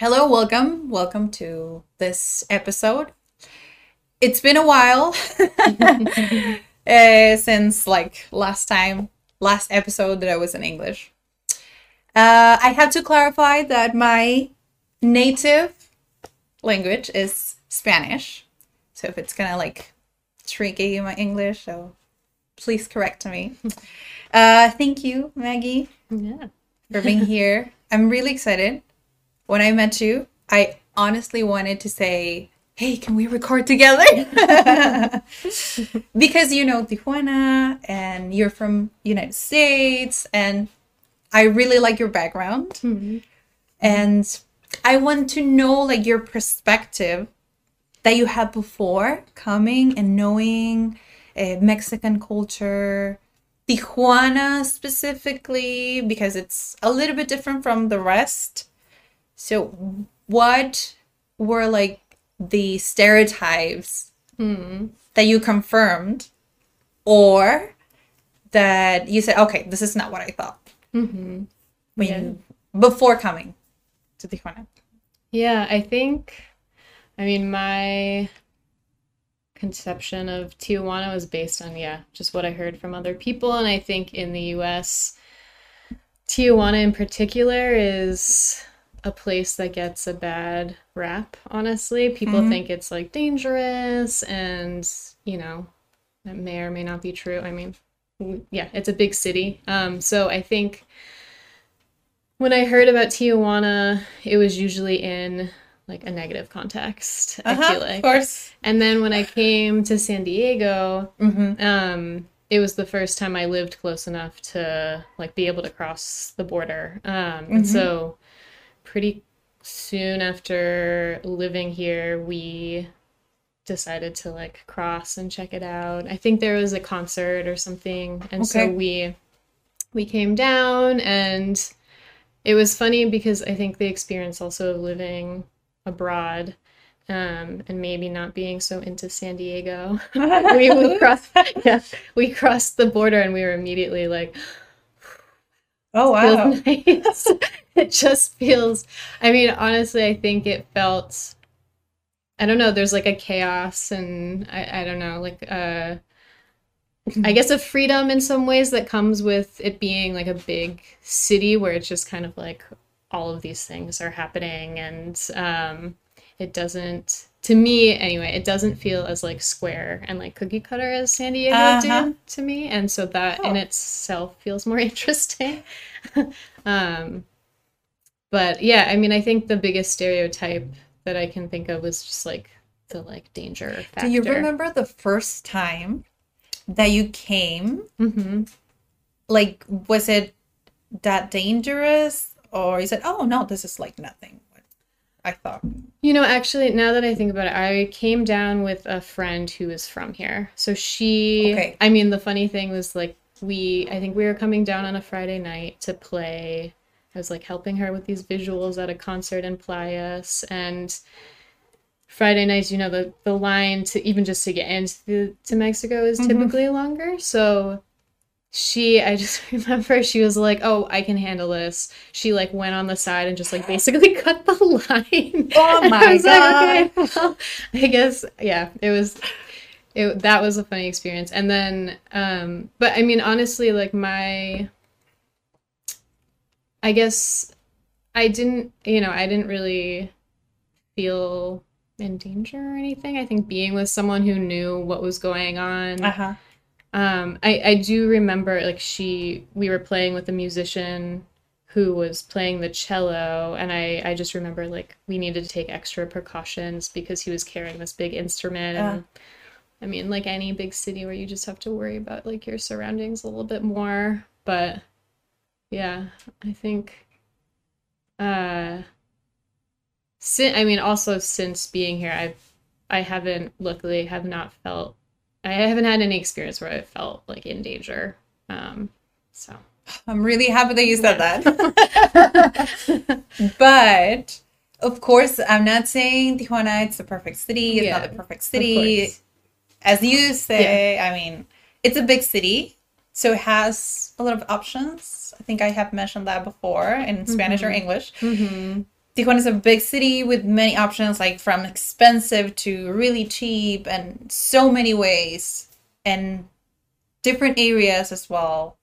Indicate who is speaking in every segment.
Speaker 1: Hello, welcome. Welcome to this episode. It's been a while uh, since like last time, last episode that I was in English. Uh, I have to clarify that my native language is Spanish. So if it's kind of like tricky in my English, so please correct me. Uh, thank you, Maggie,
Speaker 2: Yeah.
Speaker 1: for being here. I'm really excited. When I met you, I honestly wanted to say, hey, can we record together? because you know Tijuana and you're from United States and I really like your background. And I want to know like your perspective that you had before coming and knowing uh, Mexican culture, Tijuana specifically, because it's a little bit different from the rest. So, what were like the stereotypes hmm. that you confirmed, or that you said, okay, this is not what I thought mm-hmm. when you, before coming to Tijuana?
Speaker 2: Yeah, I think, I mean, my conception of Tijuana was based on, yeah, just what I heard from other people. And I think in the US, Tijuana in particular is a place that gets a bad rap, honestly. People think it's like dangerous and, you know, that may or may not be true. I mean, yeah, it's a big city. Um, so I think when I heard about Tijuana, it was usually in like a negative context, I feel like.
Speaker 1: of course.
Speaker 2: And then when I came to San Diego,
Speaker 1: Mm-hmm.
Speaker 2: um, it was the first time I lived close enough to like be able to cross the border. Um, and so pretty soon after living here, we decided to like cross and check it out. I think there was a concert or something, and so we we came down and it was funny because I think the experience also of living abroad um, and maybe not being so into San Diego. we, we crossed, yeah, we crossed the border and we were immediately like,
Speaker 1: Oh wow.
Speaker 2: nice. it just feels. I mean, honestly, I think it felt. I don't know. There's like a chaos and I, I don't know, like uh, I guess a freedom in some ways that comes with it being like a big city where it's just kind of like all of these things are happening and um, it doesn't to me anyway it doesn't feel as like square and like cookie cutter as san diego
Speaker 1: Uh-huh.
Speaker 2: did to me and so that in
Speaker 1: Oh.
Speaker 2: itself feels more interesting um, but yeah i mean i think the biggest stereotype that i can think of was just like the like danger factor
Speaker 1: Do you remember the first time that you came?
Speaker 2: hmm
Speaker 1: Like, was it that dangerous, or is it? "Oh no, this is like nothing"? I thought.
Speaker 2: You know, actually, now that I think about it, I came down with a friend who is from here. So she,
Speaker 1: Okay.
Speaker 2: I mean, the funny thing was like, we, I think we were coming down on a Friday night to play. I was like helping her with these visuals at a concert in Playas. And Friday nights, you know, the, the line to even just to get into the, to Mexico is typically longer. So she i just remember she was like oh i can handle this. She like went on the side and just like basically cut the line.
Speaker 1: Oh my
Speaker 2: I was like, okay, well, i guess yeah it was it that was a funny experience. And then um but i mean honestly like my i guess i didn't you know i didn't really feel in danger or anything. I think being with someone who knew what was going on
Speaker 1: Uh huh.
Speaker 2: um, I, I do remember like she we were playing with a musician who was playing the cello and I, I just remember like we needed to take extra precautions because he was carrying this big instrument. And I mean like any big city where you just have to worry about like your surroundings a little bit more. But yeah I think uh I mean also since being here I've I haven't luckily have not felt I haven't had any experience where I felt like in danger. Um so
Speaker 1: I'm really happy that you said that. but of course, I'm not saying Tijuana it's the perfect city. It's
Speaker 2: Yeah,
Speaker 1: not the perfect city. As you say, I mean, it's a big city, so it has a lot of options. I think I have mentioned that before in Spanish or English.
Speaker 2: Mhm.
Speaker 1: Tijuana is a big city with many options, like from expensive to really cheap, and so many ways, and different areas as well.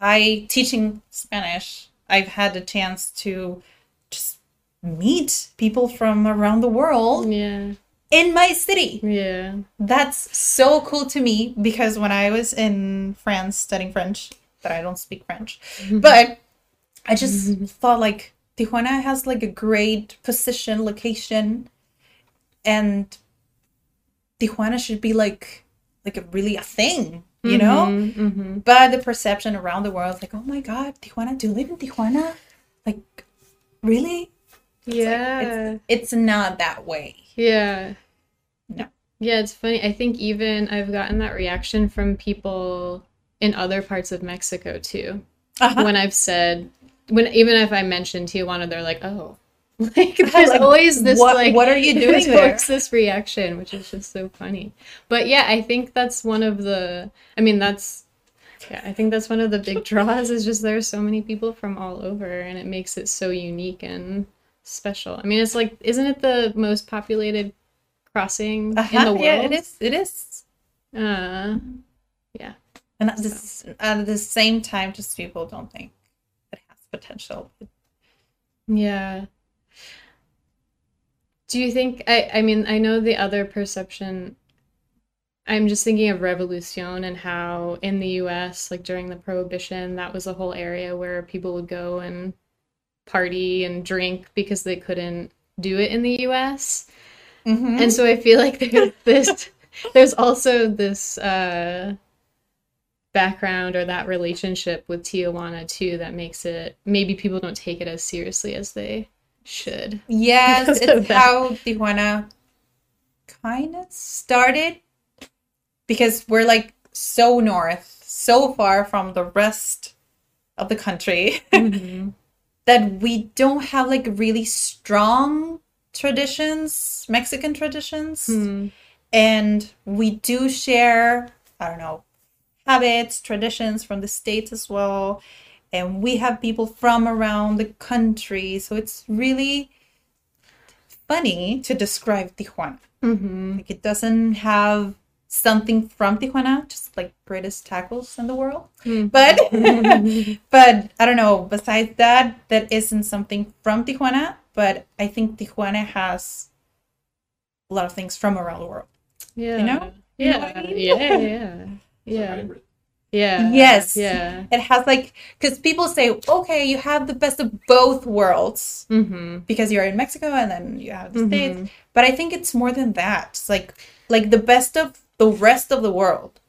Speaker 1: I teaching Spanish, I've had the chance to just meet people from around the world
Speaker 2: Yeah.
Speaker 1: In my city.
Speaker 2: Yeah.
Speaker 1: That's so cool to me because when I was in France studying French, that I don't speak French, but I just thought like Tijuana has like a great position, location, and Tijuana should be like like a really a thing, you know?
Speaker 2: Mm-hmm.
Speaker 1: But the perception around the world, like, oh my god, Tijuana, do you live in Tijuana? Like, really?
Speaker 2: Yeah.
Speaker 1: It's, it's not that way.
Speaker 2: Yeah.
Speaker 1: No.
Speaker 2: Yeah, it's funny. I think even I've gotten that reaction from people in other parts of Mexico too.
Speaker 1: Uh-huh.
Speaker 2: When I've said when even if I mention Tijuana, they're like, "Oh." Like there's
Speaker 1: Like,
Speaker 2: always this
Speaker 1: what-
Speaker 2: like
Speaker 1: what are you doing there?
Speaker 2: this reaction, which is just so funny. But yeah, I think that's one of the I mean, that's yeah, I think that's one of the big draws is just there's so many people from all over and it makes it so unique and special. I mean, it's like isn't it the most populated crossing in the
Speaker 1: Uh-huh,
Speaker 2: world?
Speaker 1: Yeah, it is. It is.
Speaker 2: Uh, yeah.
Speaker 1: And at, this, at the same time, just people don't think it has potential.
Speaker 2: Yeah. Do you think I I mean, I know the other perception I'm just thinking of Revolucion and how in the US, like during the Prohibition, that was a whole area where people would go and party and drink because they couldn't do it in the US.
Speaker 1: Mhm.
Speaker 2: And so I feel like there's this there's also this uh background or that relationship with Tijuana too that makes it maybe people don't take it as seriously as they should.
Speaker 1: Yes, it's how Tijuana kind of started because we're like so north, so far from the rest of the country that we don't have like really strong traditions, Mexican traditions.
Speaker 2: Hmm.
Speaker 1: And we do share, I don't know, habits, traditions from the States as well. And we have people from around the country. So it's really funny to describe Tijuana.
Speaker 2: Mm-hmm.
Speaker 1: Like it doesn't have something from Tijuana, just like greatest tacos in the world.
Speaker 2: Hmm.
Speaker 1: But but I don't know, besides that, that isn't something from Tijuana, but I think Tijuana has a lot of things from around the world.
Speaker 2: Yeah.
Speaker 1: You know? You know
Speaker 2: Yeah.
Speaker 1: I mean?
Speaker 2: Yeah. Yeah. Yeah. Yeah.
Speaker 1: Yes.
Speaker 2: Yeah.
Speaker 1: It has like because people say, okay, you have the best of both worlds
Speaker 2: Mm-hmm.
Speaker 1: because you're in Mexico and then you have the
Speaker 2: Mhm.
Speaker 1: States. But I think it's more than that. It's like like the best of the rest of the world.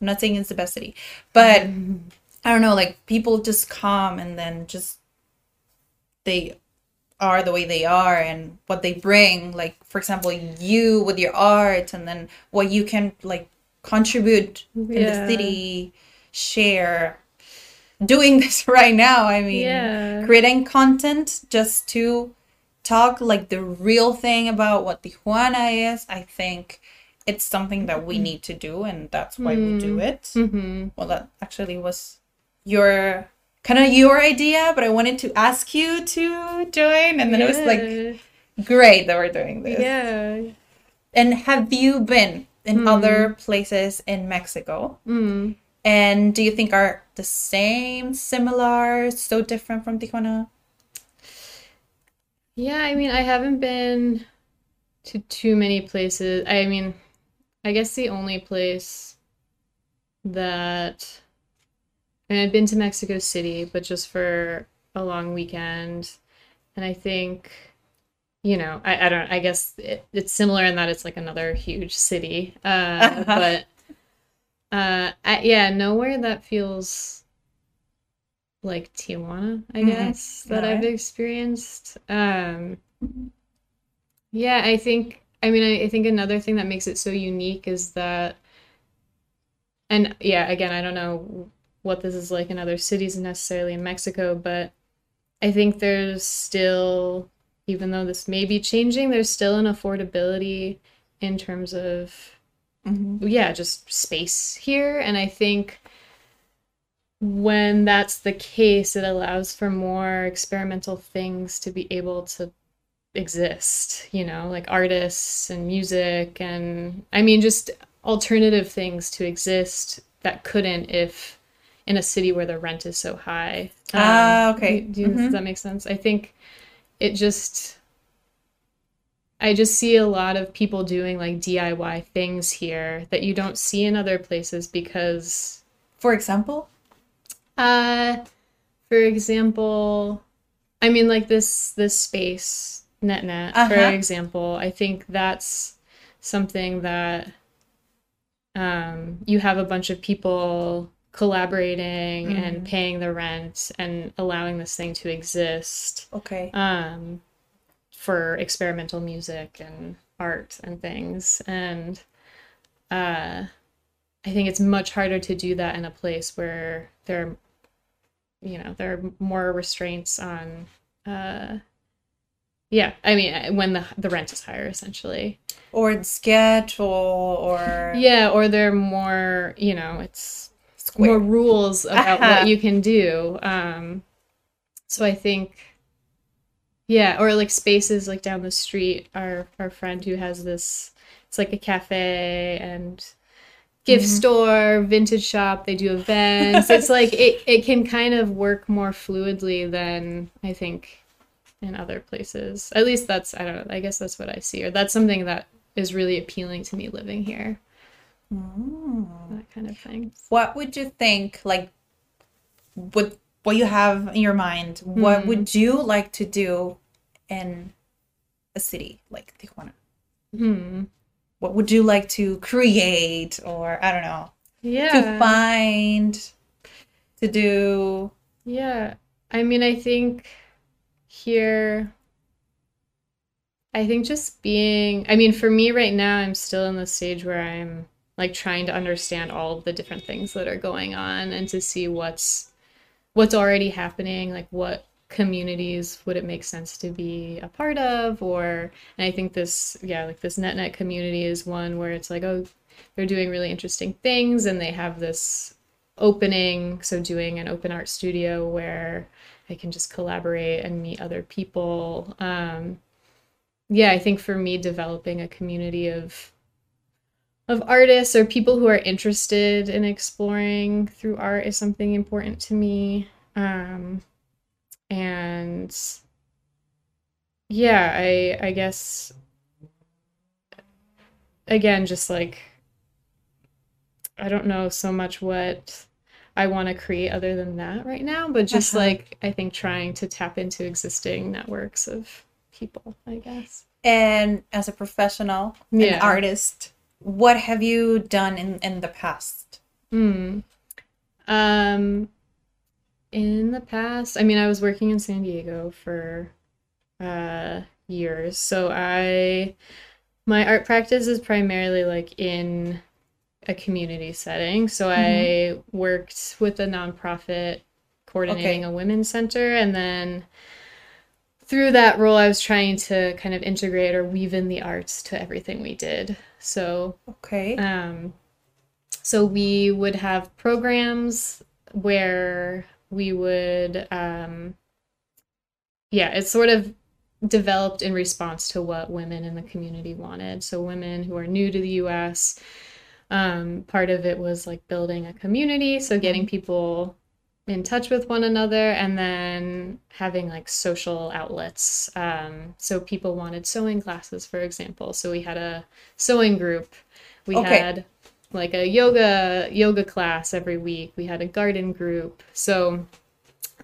Speaker 1: I'm not saying it's the best city, but I don't know, like people just come and then just they are the way they are and what they bring. Like for example, you with your art and then what you can like contribute in the city, share. Doing this right now, I mean,
Speaker 2: Yeah.
Speaker 1: creating content just to talk like the real thing about what Tijuana is, I think it's something that we need to do and that's why we do it.
Speaker 2: Mm-hmm.
Speaker 1: Well, that actually was your kind of your idea, but I wanted to ask you to join and then it was like great that we're doing this.
Speaker 2: Yeah.
Speaker 1: And have you been in
Speaker 2: Hmm.
Speaker 1: other places in Mexico?
Speaker 2: Mm.
Speaker 1: And do you think are the same, similar, so different from Tijuana?
Speaker 2: Yeah, I mean, I haven't been to too many places. I mean, I guess the only place that and I've been to Mexico City, but just for a long weekend. And I think, you know, I, I don't, I guess it, it's similar in that it's like another huge city. Uh, but uh, I, yeah, nowhere that feels like Tijuana, I guess, that I've experienced. Um, yeah, I think, I mean, I, I think another thing that makes it so unique is that, and yeah, again, I don't know what this is like in other cities necessarily in Mexico, but I think there's still, even though this may be changing, there's still an affordability in terms of
Speaker 1: Mhm.
Speaker 2: yeah, just space here. And I think when that's the case, it allows for more experimental things to be able to exist, you know, like artists and music and I mean just alternative things to exist that couldn't if in a city where the rent is so high.
Speaker 1: Ah, okay.
Speaker 2: Do, do
Speaker 1: Mhm.
Speaker 2: Does that make sense? I think it just I just see a lot of people doing like DIY things here that you don't see in other places because
Speaker 1: For example?
Speaker 2: uh for example, I mean like this this space NetNet for
Speaker 1: Uh-huh.
Speaker 2: example, I think that's something that um you have a bunch of people collaborating
Speaker 1: Mm-hmm.
Speaker 2: and paying the rent and allowing this thing to exist
Speaker 1: Okay.
Speaker 2: um, for experimental music and art and things. And uh, I think it's much harder to do that in a place where there, you know, there are more restraints on. Uh, yeah, I mean, uh, when the the rent is higher, essentially.
Speaker 1: Or the schedule or
Speaker 2: Yeah, or there are more, you know, it's
Speaker 1: square.
Speaker 2: more rules about
Speaker 1: Uh-huh.
Speaker 2: what you can do. Um, so I think, yeah, or like spaces like down the street. Our our friend who has this, it's like a cafe and gift store, vintage shop. They do events. it's like it it can kind of work more fluidly than I think in other places. At least that's I don't know. I guess that's what I see, or that's something that is really appealing to me living here. That kind of thing.
Speaker 1: What would you think, like, with what you have in your mind, what would you like to do in a city like Tijuana?
Speaker 2: Hmm.
Speaker 1: What would you like to create, or I don't know,
Speaker 2: Yeah.
Speaker 1: to find, to do?
Speaker 2: Yeah. I mean, I think here, I think just being, I mean, for me right now, I'm still in the stage where I'm like trying to understand all of the different things that are going on and to see what's what's already happening, like what communities would it make sense to be a part of or and I think this yeah, like this NetNet community is one where it's like, oh, they're doing really interesting things and they have this opening, so doing an open art studio where I can just collaborate and meet other people. Um, yeah, I think for me, developing a community of of artists or people who are interested in exploring through art is something important to me. Um, and yeah, I I guess again, just like I don't know so much what I want to create other than that right now, but just
Speaker 1: Uh-huh.
Speaker 2: like I think trying to tap into existing networks of people, I guess.
Speaker 1: And as a professional, an artist, what have you done in, in the past?
Speaker 2: Hmm. Um, in the past, I mean, I was working in San Diego for uh years, so I my art practice is primarily like in a community setting. So I worked with a nonprofit coordinating
Speaker 1: Okay.
Speaker 2: a women's center, and then through that role, I was trying to kind of integrate or weave in the arts to everything we did. So
Speaker 1: Okay.
Speaker 2: um, so we would have programs where we would, um, yeah, it's sort of developed in response to what women in the community wanted. So women who are new to the U.S. Um, part of it was like building a community, so getting people in touch with one another, and then having like social outlets. Um, so people wanted sewing classes, for example. So we had a sewing group. We
Speaker 1: Okay.
Speaker 2: had like a yoga yoga class every week. We had a garden group. So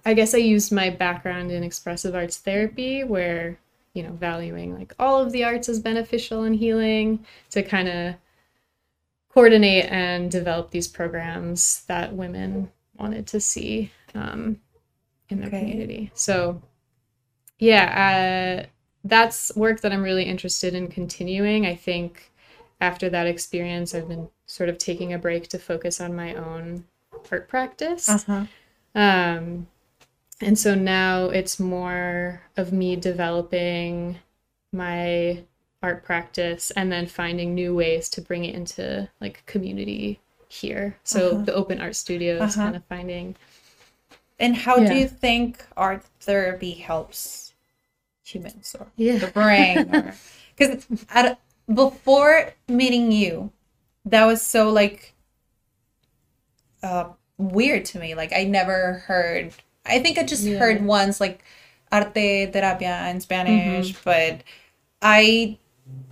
Speaker 2: I guess I used my background in expressive arts therapy where, you know, valuing like all of the arts as beneficial and healing to kind of coordinate and develop these programs that women wanted to see. Um, in their
Speaker 1: Okay.
Speaker 2: community. So, yeah, uh, that's work that I'm really interested in continuing. I think after that experience, I've been sort of taking a break to focus on my own art practice.
Speaker 1: Uh-huh.
Speaker 2: Um, and so now it's more of me developing my art practice and then finding new ways to bring it into like community here. So
Speaker 1: Uh-huh.
Speaker 2: the open art studio is
Speaker 1: Uh-huh.
Speaker 2: kind of finding
Speaker 1: And how
Speaker 2: Yeah.
Speaker 1: do you think art therapy helps humans or
Speaker 2: Yeah.
Speaker 1: the brain? Because before meeting you, that was so like uh, weird to me. Like I never heard. I think I just
Speaker 2: Yeah.
Speaker 1: heard once like arte terapia in Spanish, but I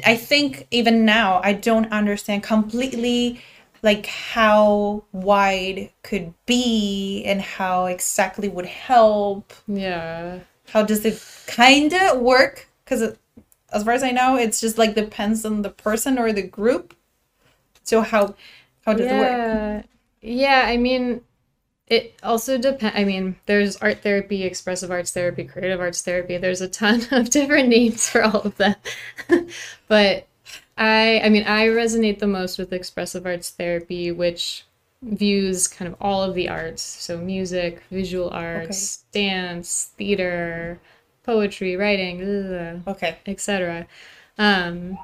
Speaker 1: I think even now I don't understand completely like how wide could be and how exactly would help.
Speaker 2: yeah.
Speaker 1: How does it kind of work? Because as far as I know, it's just like depends on the person or the group. So how how does it work?
Speaker 2: yeah. Yeah, I mean, it also depends. I mean, there's art therapy, expressive arts therapy, creative arts therapy. There's a ton of different names for all of them. but I, I mean, I resonate the most with expressive arts therapy, which views kind of all of the arts. So music, visual arts, dance, theater, poetry, writing,
Speaker 1: Okay.
Speaker 2: etc. Um,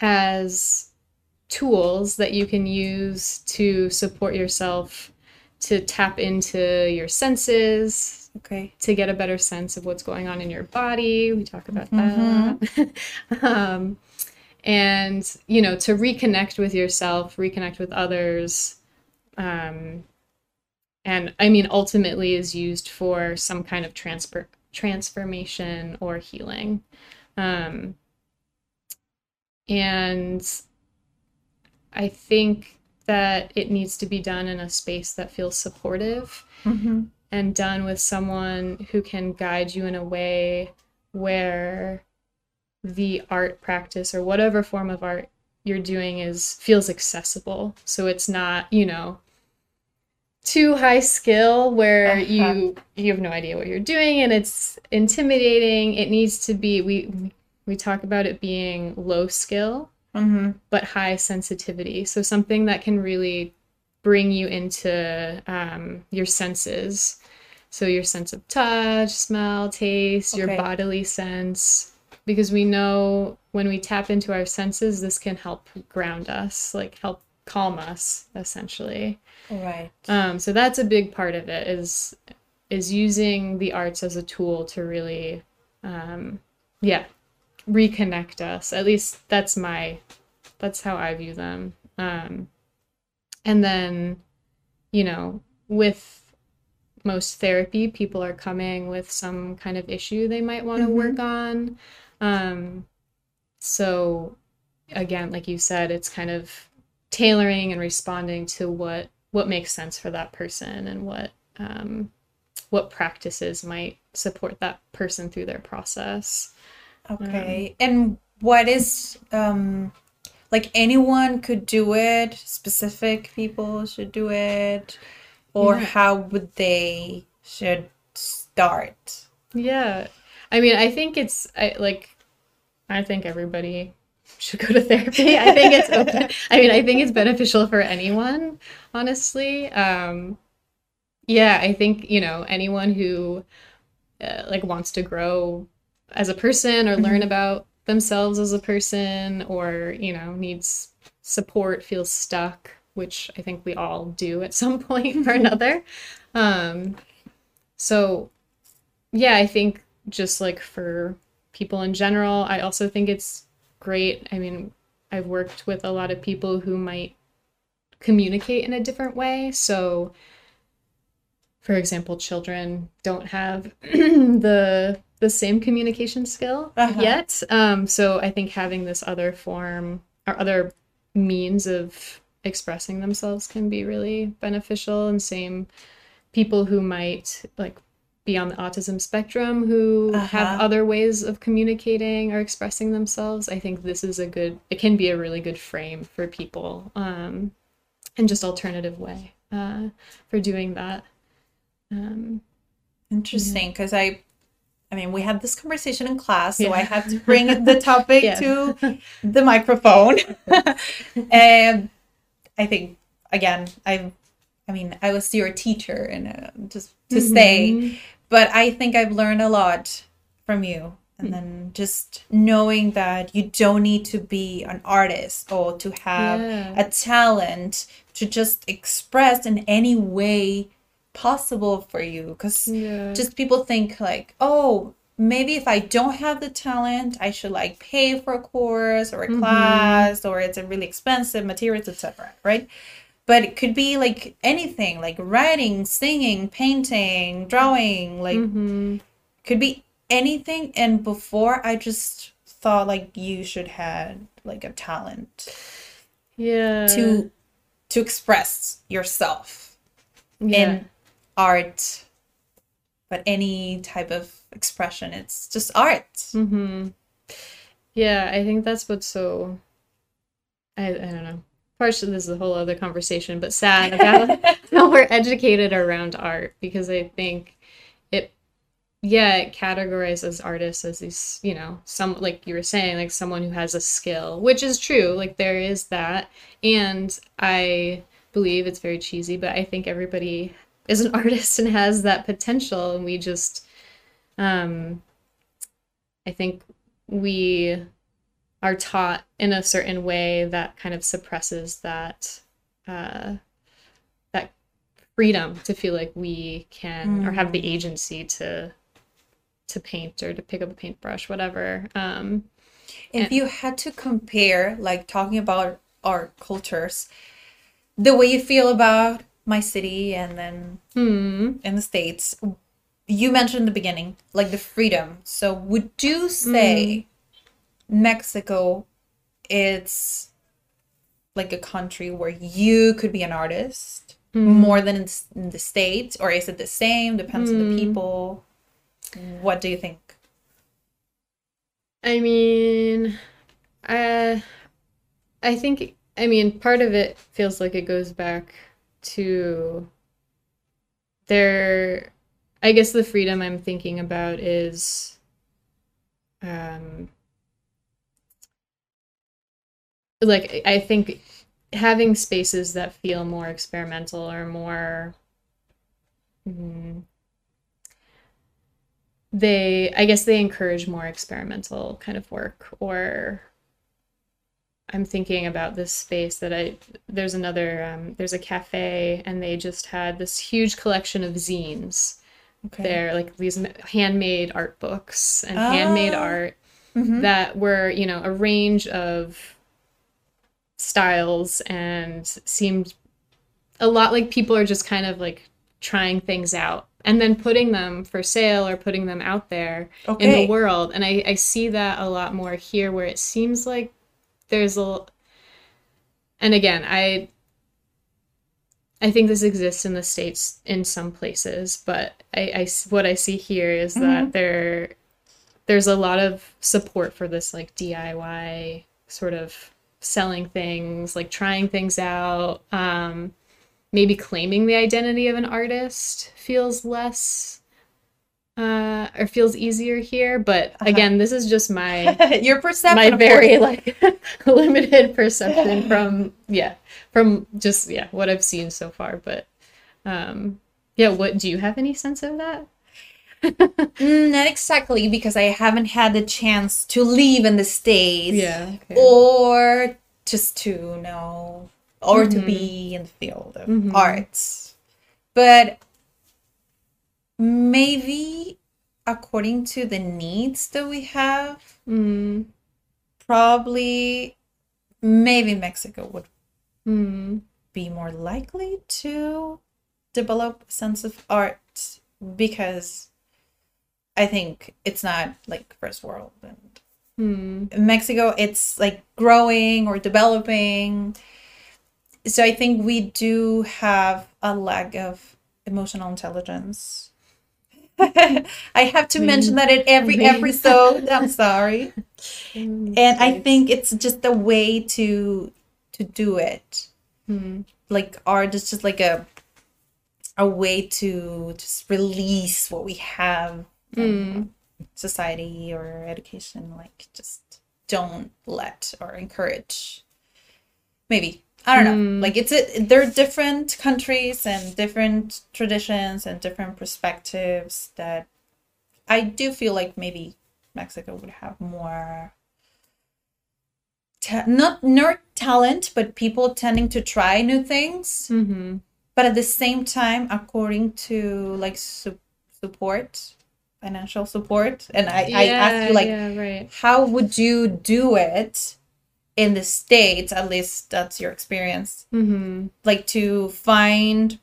Speaker 2: as tools that you can use to support yourself to tap into your senses
Speaker 1: Okay.
Speaker 2: to get a better sense of what's going on in your body. We talk about that. Um, and you know to reconnect with yourself reconnect with others um, and i mean ultimately is used for some kind of transfer transformation or healing. Um, and I think that it needs to be done in a space that feels supportive
Speaker 1: Mm-hmm.
Speaker 2: and done with someone who can guide you in a way where the art practice or whatever form of art you're doing is feels accessible so it's not you know too high skill where
Speaker 1: Uh-huh.
Speaker 2: you you have no idea what you're doing and it's intimidating it needs to be we we talk about it being low skill
Speaker 1: Mm-hmm.
Speaker 2: but high sensitivity. So something that can really bring you into um, your senses. So your sense of touch, smell, taste, your bodily sense. Because we know when we tap into our senses, this can help ground us, like help calm us, essentially.
Speaker 1: Right.
Speaker 2: Um, so that's a big part of it is is using the arts as a tool to really, um, yeah, reconnect us. At least that's my, that's how I view them. Um, and then, you know, with most therapy, people are coming with some kind of issue they might want to
Speaker 1: Mhm.
Speaker 2: work on. Um, so again, like you said, it's kind of tailoring and responding to what what makes sense for that person and what um, what practices might support that person through their process.
Speaker 1: Okay. And what is um like anyone could do it, specific people should do it, or
Speaker 2: Yeah.
Speaker 1: how would they should start?
Speaker 2: Yeah. I mean, I think it's I like I think everybody should go to therapy. I think it's open. I mean, I think it's beneficial for anyone, honestly. Um yeah, I think, you know, anyone who uh, like wants to grow as a person or learn about themselves as a person or, you know, needs support, feels stuck, which I think we all do at some point or another. Um so yeah, I think just like for people in general, I also think it's great. I mean, I've worked with a lot of people who might communicate in a different way. So, for example, children don't have the the same communication skill
Speaker 1: Uh-huh.
Speaker 2: yet. Um, so I think having this other form or other means of expressing themselves can be really beneficial. And same people who might like be on the autism spectrum who have
Speaker 1: Uh-huh.
Speaker 2: other ways of communicating or expressing themselves. I think this is a good. It can be a really good frame for people, um, and just alternative way uh, for doing that. Um,
Speaker 1: Interesting, because I, I mean, we had this conversation in class, so
Speaker 2: Yeah.
Speaker 1: I had to bring the topic
Speaker 2: Yeah.
Speaker 1: to the microphone. and I think again, I, I mean, I was your teacher, and uh, just to say,
Speaker 2: Mhm.
Speaker 1: but I think I've learned a lot from you.
Speaker 2: Hmm.
Speaker 1: And then just knowing that you don't need to be an artist or to have
Speaker 2: Yeah.
Speaker 1: a talent to just express in any way possible for you. Because
Speaker 2: Yeah.
Speaker 1: just people think like, oh, maybe if I don't have the talent, I should like pay for a course or a
Speaker 2: Mhm.
Speaker 1: class or it's a really expensive materials, etc. Right? But it could be like anything, like writing, singing, painting, drawing, like
Speaker 2: Mhm.
Speaker 1: could be anything. And before I just thought like you should have like a talent
Speaker 2: yeah.
Speaker 1: to to express yourself
Speaker 2: yeah.
Speaker 1: in art but any type of expression it's just art
Speaker 2: Mm-hmm. Yeah, I think that's what's so I I don't know. Partially this is a whole other conversation, but sad about how we're educated around art because I think it yeah, it categorizes artists as these, you know, some like you were saying, like someone who has a skill, which is true. Like there is that. And I believe it's very cheesy, but I think everybody is an artist and has that potential and we just um I think we are taught in a certain way that kind of suppresses that uh, that freedom to feel like we can or have the agency to to paint or to pick up a paintbrush, whatever. Um,
Speaker 1: if you had to compare like talking about art cultures the way you feel about my city and then
Speaker 2: hmm,
Speaker 1: in the states. You mentioned in the beginning like the freedom. So would you say mexico it's like a country where you could be an artist more than in, the states? Or is it the same? Depends on the people. What do you think?
Speaker 2: I mean, uh, I think, I mean, part of it feels like it goes back to their, I guess the freedom I'm thinking about is, um, like, I think having spaces that feel more experimental or more, mm, they i guess they encourage more experimental kind of work or i'm thinking about this space that i there's another um, there's a cafe and they just had this huge collection of zines
Speaker 1: okay
Speaker 2: they're like these handmade art books and handmade
Speaker 1: Ah.
Speaker 2: art
Speaker 1: Mhm.
Speaker 2: that were you know a range of styles and seemed a lot like people are just kind of like trying things out and then putting them for sale or putting them out there in the world and I, I see that a lot more here where it seems like there's a and again i i think this exists in the states in some places but i, I what i see here is that there there's a lot of support for this like diy sort of selling things like trying things out. Um maybe claiming the identity of an artist feels less uh or feels easier here but again this is just my
Speaker 1: your perception
Speaker 2: my very like limited perception from yeah from just yeah what i've seen so far but um yeah what do you have any sense of that
Speaker 1: Mm, not exactly because I haven't had the chance to live in the States.
Speaker 2: Yeah, okay.
Speaker 1: Or just to know or
Speaker 2: Mm-hmm.
Speaker 1: to be in the field of arts. But maybe according to the needs that we have,
Speaker 2: mm,
Speaker 1: probably maybe Mexico would
Speaker 2: mm,
Speaker 1: be more likely to develop a sense of art because I think it's not like first world and
Speaker 2: mm,
Speaker 1: Mexico it's like growing or developing. So I think we do have a lack of emotional intelligence. I have to mention that in every episode. I'm sorry.
Speaker 2: mm,
Speaker 1: And I think it's just a way to to do it
Speaker 2: Mm,
Speaker 1: like art is just like a a way to just release what we have from society or education. Like, just don't let or encourage. Maybe I don't know. Like, it's a, they're different countries and different traditions and different perspectives that I do feel like maybe Mexico would have more ta- not nerd talent, but people tending to try new things.
Speaker 2: Mm-hmm.
Speaker 1: But at the same time, according to like su- support, financial support, and I, I asked you like,
Speaker 2: yeah, right.
Speaker 1: how would you do it in the states? At least that's your experience.
Speaker 2: Mm-hmm.
Speaker 1: Like to find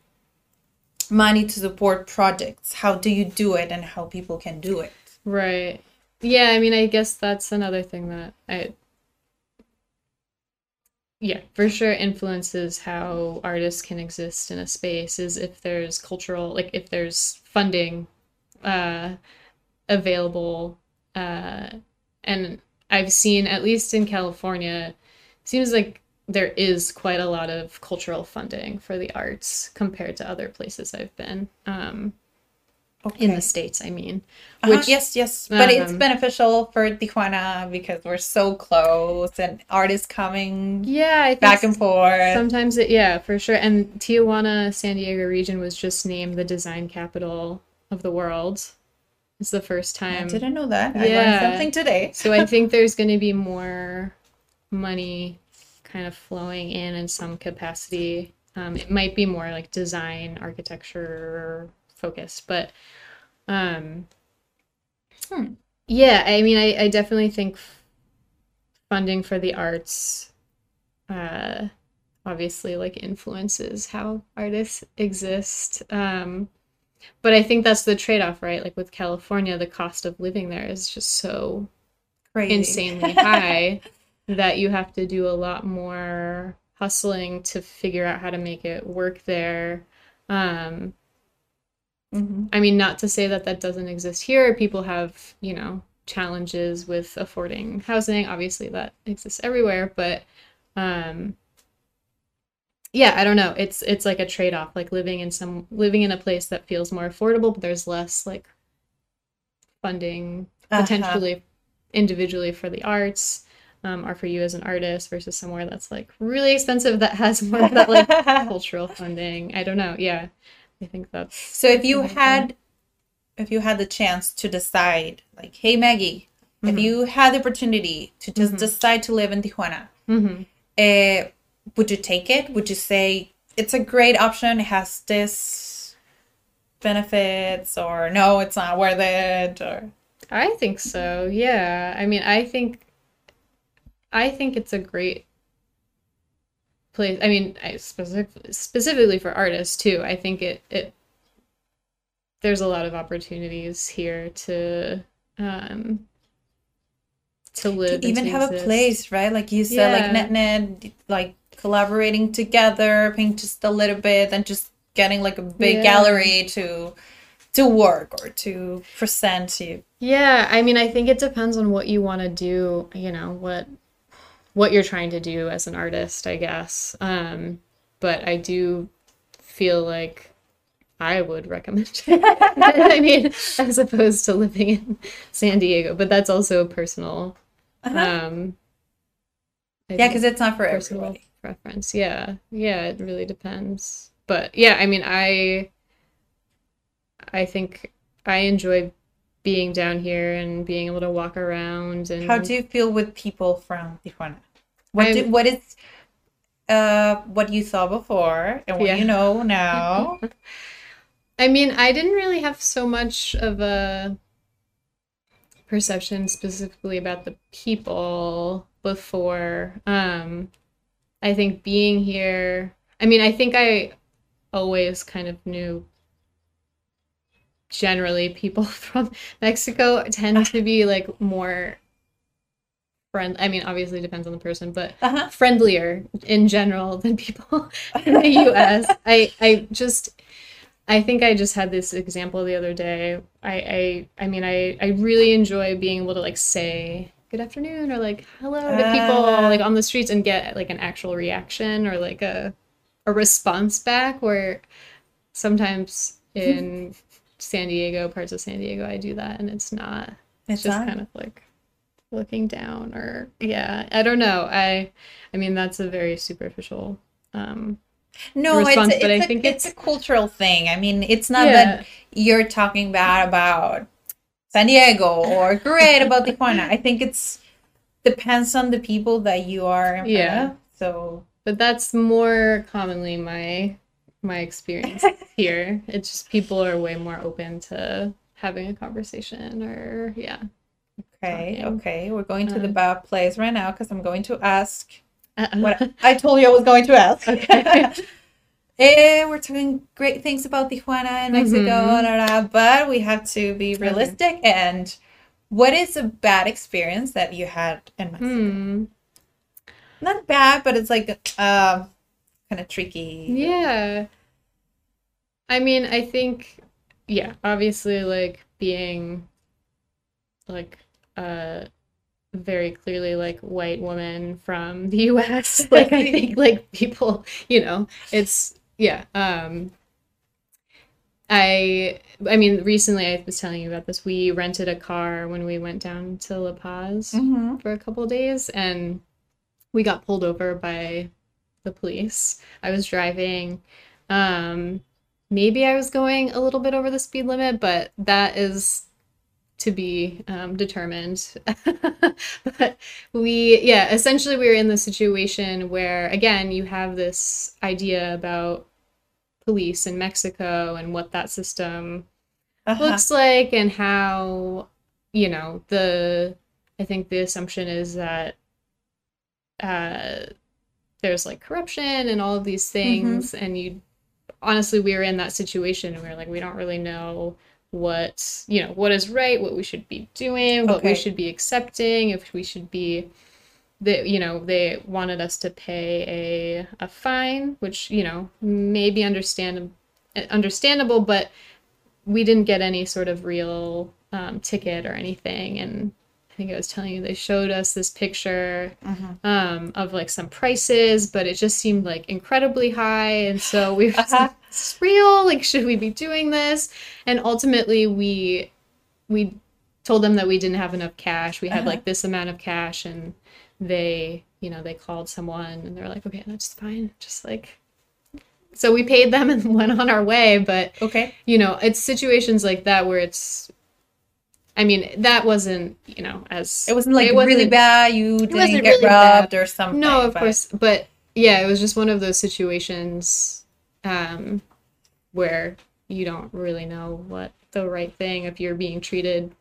Speaker 1: money to support projects. How do you do it, and how people can do it?
Speaker 2: Right. Yeah, I mean, I guess that's another thing that I, yeah, for sure influences how artists can exist in a space is if there's cultural, like if there's funding uh, available. Uh, and I've seen, at least in California, seems like there is quite a lot of cultural funding for the arts compared to other places I've been. Um, in the States, I mean.
Speaker 1: Uh-huh, yes, yes, but it's
Speaker 2: um,
Speaker 1: beneficial for Tijuana because we're so close and artists coming
Speaker 2: Yeah, I think
Speaker 1: back and forth.
Speaker 2: Sometimes it, yeah, for sure. And Tijuana, San Diego region was just named the design capital of the world. It's the first time.
Speaker 1: I didn't know that. I learned something today.
Speaker 2: So I think there's going to be more money kind of flowing in in some capacity. Um, it might be more like design, architecture focused, but um,
Speaker 1: Hmm.
Speaker 2: yeah, I mean, I, I definitely think funding for the arts uh, obviously like influences how artists exist. Um, but I think that's the trade-off, right? Like with California, the cost of living there is just so
Speaker 1: Crazy.
Speaker 2: insanely high that you have to do a lot more hustling to figure out how to make it work there. Um,
Speaker 1: Mhm.
Speaker 2: I mean, not to say that that doesn't exist here. People have, you know, challenges with affording housing. Obviously, that exists everywhere, but um, yeah, I don't know. It's it's like a trade-off, like living in some living in a place that feels more affordable, but there's less like funding
Speaker 1: Uh-huh.
Speaker 2: potentially individually for the arts. Um, or for you as an artist versus somewhere that's like really expensive that has more of that like cultural funding. I don't know. Yeah. I think that's
Speaker 1: So if you had if you had the chance to decide, like, hey Maggie, if
Speaker 2: Mhm.
Speaker 1: you had the opportunity to just
Speaker 2: Mhm.
Speaker 1: decide to live in Tijuana,
Speaker 2: Mhm.
Speaker 1: uh, would you take it? Would you say it's a great option? It has this benefits, or no, it's not worth it, or
Speaker 2: I think so. Yeah. I mean, I think I think it's a great place. I mean, I specific, specifically for artists too. I think it it there's a lot of opportunities here to um to live
Speaker 1: to even
Speaker 2: to
Speaker 1: have a place, right? Like you said, like net net, like collaborating together, paying just a little bit, and just getting like a big
Speaker 2: Yeah.
Speaker 1: gallery to to work or to present you.
Speaker 2: Yeah, I mean, I think it depends on what you want to do, you know, what what you're trying to do as an artist, I guess. Um, but I do feel like I would recommend it. I mean, as opposed to living in San Diego, but that's also personal.
Speaker 1: Uh-huh.
Speaker 2: Um, I
Speaker 1: yeah, because it's not for
Speaker 2: personal
Speaker 1: everybody.
Speaker 2: Preference. Yeah, yeah, it really depends. But yeah, I mean, I I think I enjoy being down here and being able to walk around and
Speaker 1: How do you feel with people from Tijuana? What do, what is uh what you saw before and what
Speaker 2: Yeah.
Speaker 1: you know now?
Speaker 2: I mean, I didn't really have so much of a perception specifically about the people before. Um, I think being here, I mean, I think I always kind of knew generally people from Mexico tend to be like more friend. I mean, obviously depends on the person, but
Speaker 1: Uh-huh.
Speaker 2: friendlier in general than people in the US. I I just I think I just had this example the other day. I I I mean I I really enjoy being able to like say good afternoon or like hello to people
Speaker 1: Ah.
Speaker 2: like on the streets and get like an actual reaction or like a a response back where sometimes in San Diego, parts of San Diego, I do that, and it's not. It's,
Speaker 1: It's
Speaker 2: just
Speaker 1: not?
Speaker 2: kind of like looking down, or yeah, I don't know. I, I mean, that's a very superficial. Um,
Speaker 1: No,
Speaker 2: response,
Speaker 1: it's,
Speaker 2: but
Speaker 1: it's,
Speaker 2: I
Speaker 1: a,
Speaker 2: think
Speaker 1: it's a cultural thing. I mean, it's not
Speaker 2: Yeah.
Speaker 1: that you're talking bad about San Diego or great about Tijuana. I think it's depends on the people that you are
Speaker 2: Yeah.
Speaker 1: of. So
Speaker 2: but that's more commonly my my experience here. It's just people are way more open to having a conversation, or yeah.
Speaker 1: okay,
Speaker 2: Talking.
Speaker 1: okay, we're going to the
Speaker 2: Uh.
Speaker 1: bad place right now because I'm going to ask
Speaker 2: Uh-uh.
Speaker 1: what I told you I was going to ask.
Speaker 2: Okay.
Speaker 1: Eh, we're talking great things about Tijuana and Mexico,
Speaker 2: Mhm.
Speaker 1: la, but we have to be realistic. And what is a bad experience that you had in Mexico?
Speaker 2: Hmm.
Speaker 1: Not bad, but it's like uh, kind of tricky.
Speaker 2: Yeah. I mean, I think, yeah, obviously, like being like a very clearly like white woman from the US, like I think like people, you know, it's yeah. Um, I I mean, recently I was telling you about this. We rented a car when we went down to La Paz
Speaker 1: Mhm.
Speaker 2: for a couple of days and we got pulled over by the police. I was driving um maybe I was going a little bit over the speed limit, but that is to be um, determined. but we yeah, essentially we were in the situation where again, you have this idea about police in Mexico and what that system
Speaker 1: Uh-huh.
Speaker 2: looks like and how you know the i think the assumption is that uh there's like corruption and all of these things. And you honestly we were in that situation and we were like we don't really know what you know what is right what we should be doing what we should be accepting if we should be that you know they wanted us to pay a a fine which you know may be understand understandable but we didn't get any sort of real um, ticket or anything. And i think i was telling you they showed us this picture um, of like some prices but it just seemed like incredibly high. And so we were like, this real like should we be doing this? And ultimately we we told them that we didn't have enough cash. We had
Speaker 1: Uh-huh.
Speaker 2: like this amount of cash and they you know they called someone and they're like okay that's fine just like so we paid them and went on our way but
Speaker 1: Okay.
Speaker 2: you know it's situations like that where it's i mean that wasn't you know as
Speaker 1: It wasn't like
Speaker 2: it
Speaker 1: really
Speaker 2: wasn't-
Speaker 1: bad. You didn't get
Speaker 2: really bad.
Speaker 1: robbed or something.
Speaker 2: no of
Speaker 1: but-
Speaker 2: course but yeah it was just one of those situations um where you don't really know what the right thing if you're being treated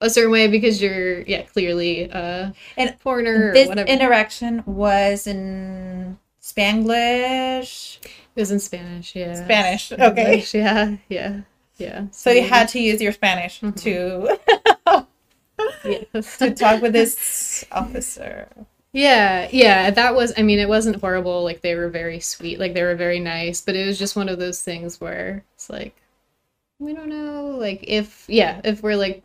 Speaker 2: a certain way because you're yeah clearly a
Speaker 1: And
Speaker 2: foreigner or
Speaker 1: This
Speaker 2: whatever
Speaker 1: interaction was in Spanglish.
Speaker 2: it was in spanish yeah
Speaker 1: Spanish, okay.
Speaker 2: English, yeah yeah yeah
Speaker 1: So you had to use your Spanish
Speaker 2: Mhm.
Speaker 1: to
Speaker 2: yes.
Speaker 1: to talk with this officer.
Speaker 2: Yeah, yeah, that was, I mean, it wasn't horrible. Like, they were very sweet, like, they were very nice, but it was just one of those things where it's like, we don't know, like, if, yeah, if we're like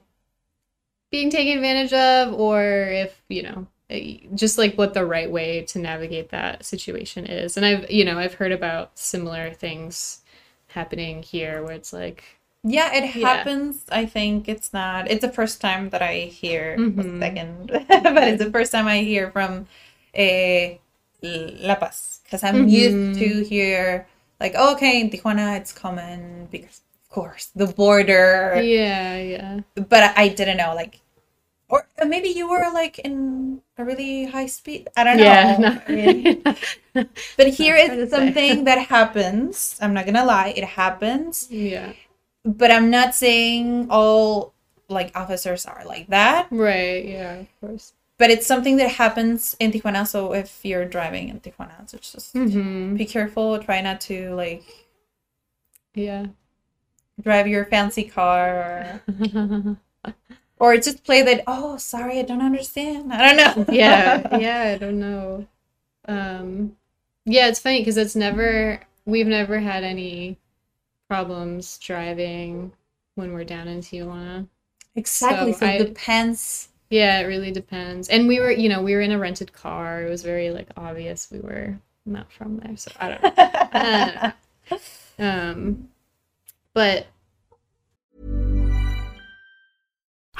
Speaker 2: being taken advantage of, or if, you know, eh, just like what the right way to navigate that situation is. And I've, you know, I've heard about similar things happening here where it's like,
Speaker 1: Yeah, it
Speaker 2: Yeah.
Speaker 1: happens. I think it's not. It's the first time that I hear.
Speaker 2: Mhm.
Speaker 1: Second, but it's the first time I hear from a La Paz because I'm used
Speaker 2: Mhm.
Speaker 1: to hear like, oh, okay, in Tijuana it's common because of course the border.
Speaker 2: yeah, yeah.
Speaker 1: But I didn't know like, or maybe you were like in a really high speed. I don't know.
Speaker 2: Yeah, no.
Speaker 1: I mean, but here is
Speaker 2: say.
Speaker 1: something that happens. I'm not gonna lie, it happens
Speaker 2: yeah.
Speaker 1: but I'm not saying all like officers are like that,
Speaker 2: Right, yeah, of course.
Speaker 1: but it's something that happens in Tijuana. So if you're driving in Tijuana, so just
Speaker 2: Mm-hmm.
Speaker 1: be careful. Try not to like
Speaker 2: Yeah.
Speaker 1: drive your fancy car or, or just play that. Oh, sorry, I don't understand. I don't know.
Speaker 2: yeah, yeah, I don't know. Um, yeah, it's funny because it's never we've never had any problems driving when we're down in Tijuana.
Speaker 1: exactly.
Speaker 2: So
Speaker 1: So,
Speaker 2: I-
Speaker 1: depends.
Speaker 2: Yeah, it really depends. And we were, you know, we were in a rented car. It was very like obvious we were not from there. So I don't know. I don't know. Um, but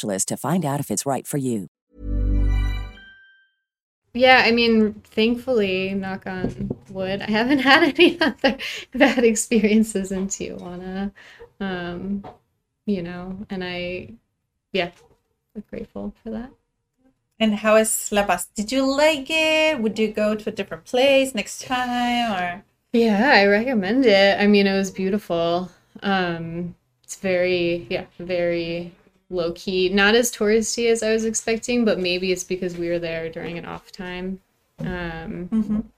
Speaker 3: to find out if it's right for you.
Speaker 2: yeah, I mean, thankfully, knock on wood, I haven't had any other bad experiences in Tijuana. Um, you know, and I, yeah, I'm grateful for that.
Speaker 1: And how is La Paz? Did you like it? Would you go to a different place next time or
Speaker 2: Yeah, I recommend it. I mean, it was beautiful. Um, it's very, yeah, very low key. Not as touristy as I was expecting, but maybe it's because we were there during an off time. Um,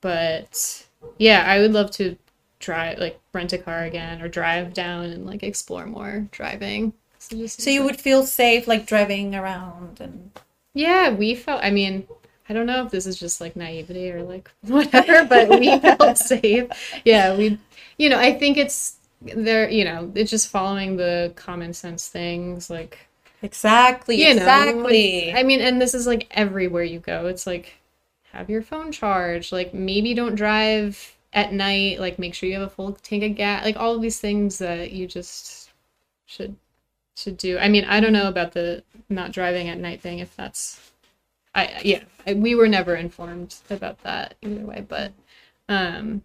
Speaker 2: But yeah, I would love to drive, like, rent a car again or drive down and like explore more driving. So, just
Speaker 1: so you would feel safe like driving around and
Speaker 2: Yeah, we felt. I mean, I don't know if this is just like naivety or like whatever, but we felt safe. Yeah, we, you know, I think it's there. You know, it's just following the common sense things, like
Speaker 1: Exactly.
Speaker 2: you know,
Speaker 1: exactly.
Speaker 2: I mean, and this is like everywhere you go. It's like have your phone charged. Like maybe don't drive at night. Like make sure you have a full tank of gas. Like all of these things that you just should should do. I mean, I don't know about the not driving at night thing. If that's, I yeah, I, we were never informed about that either way. But, um,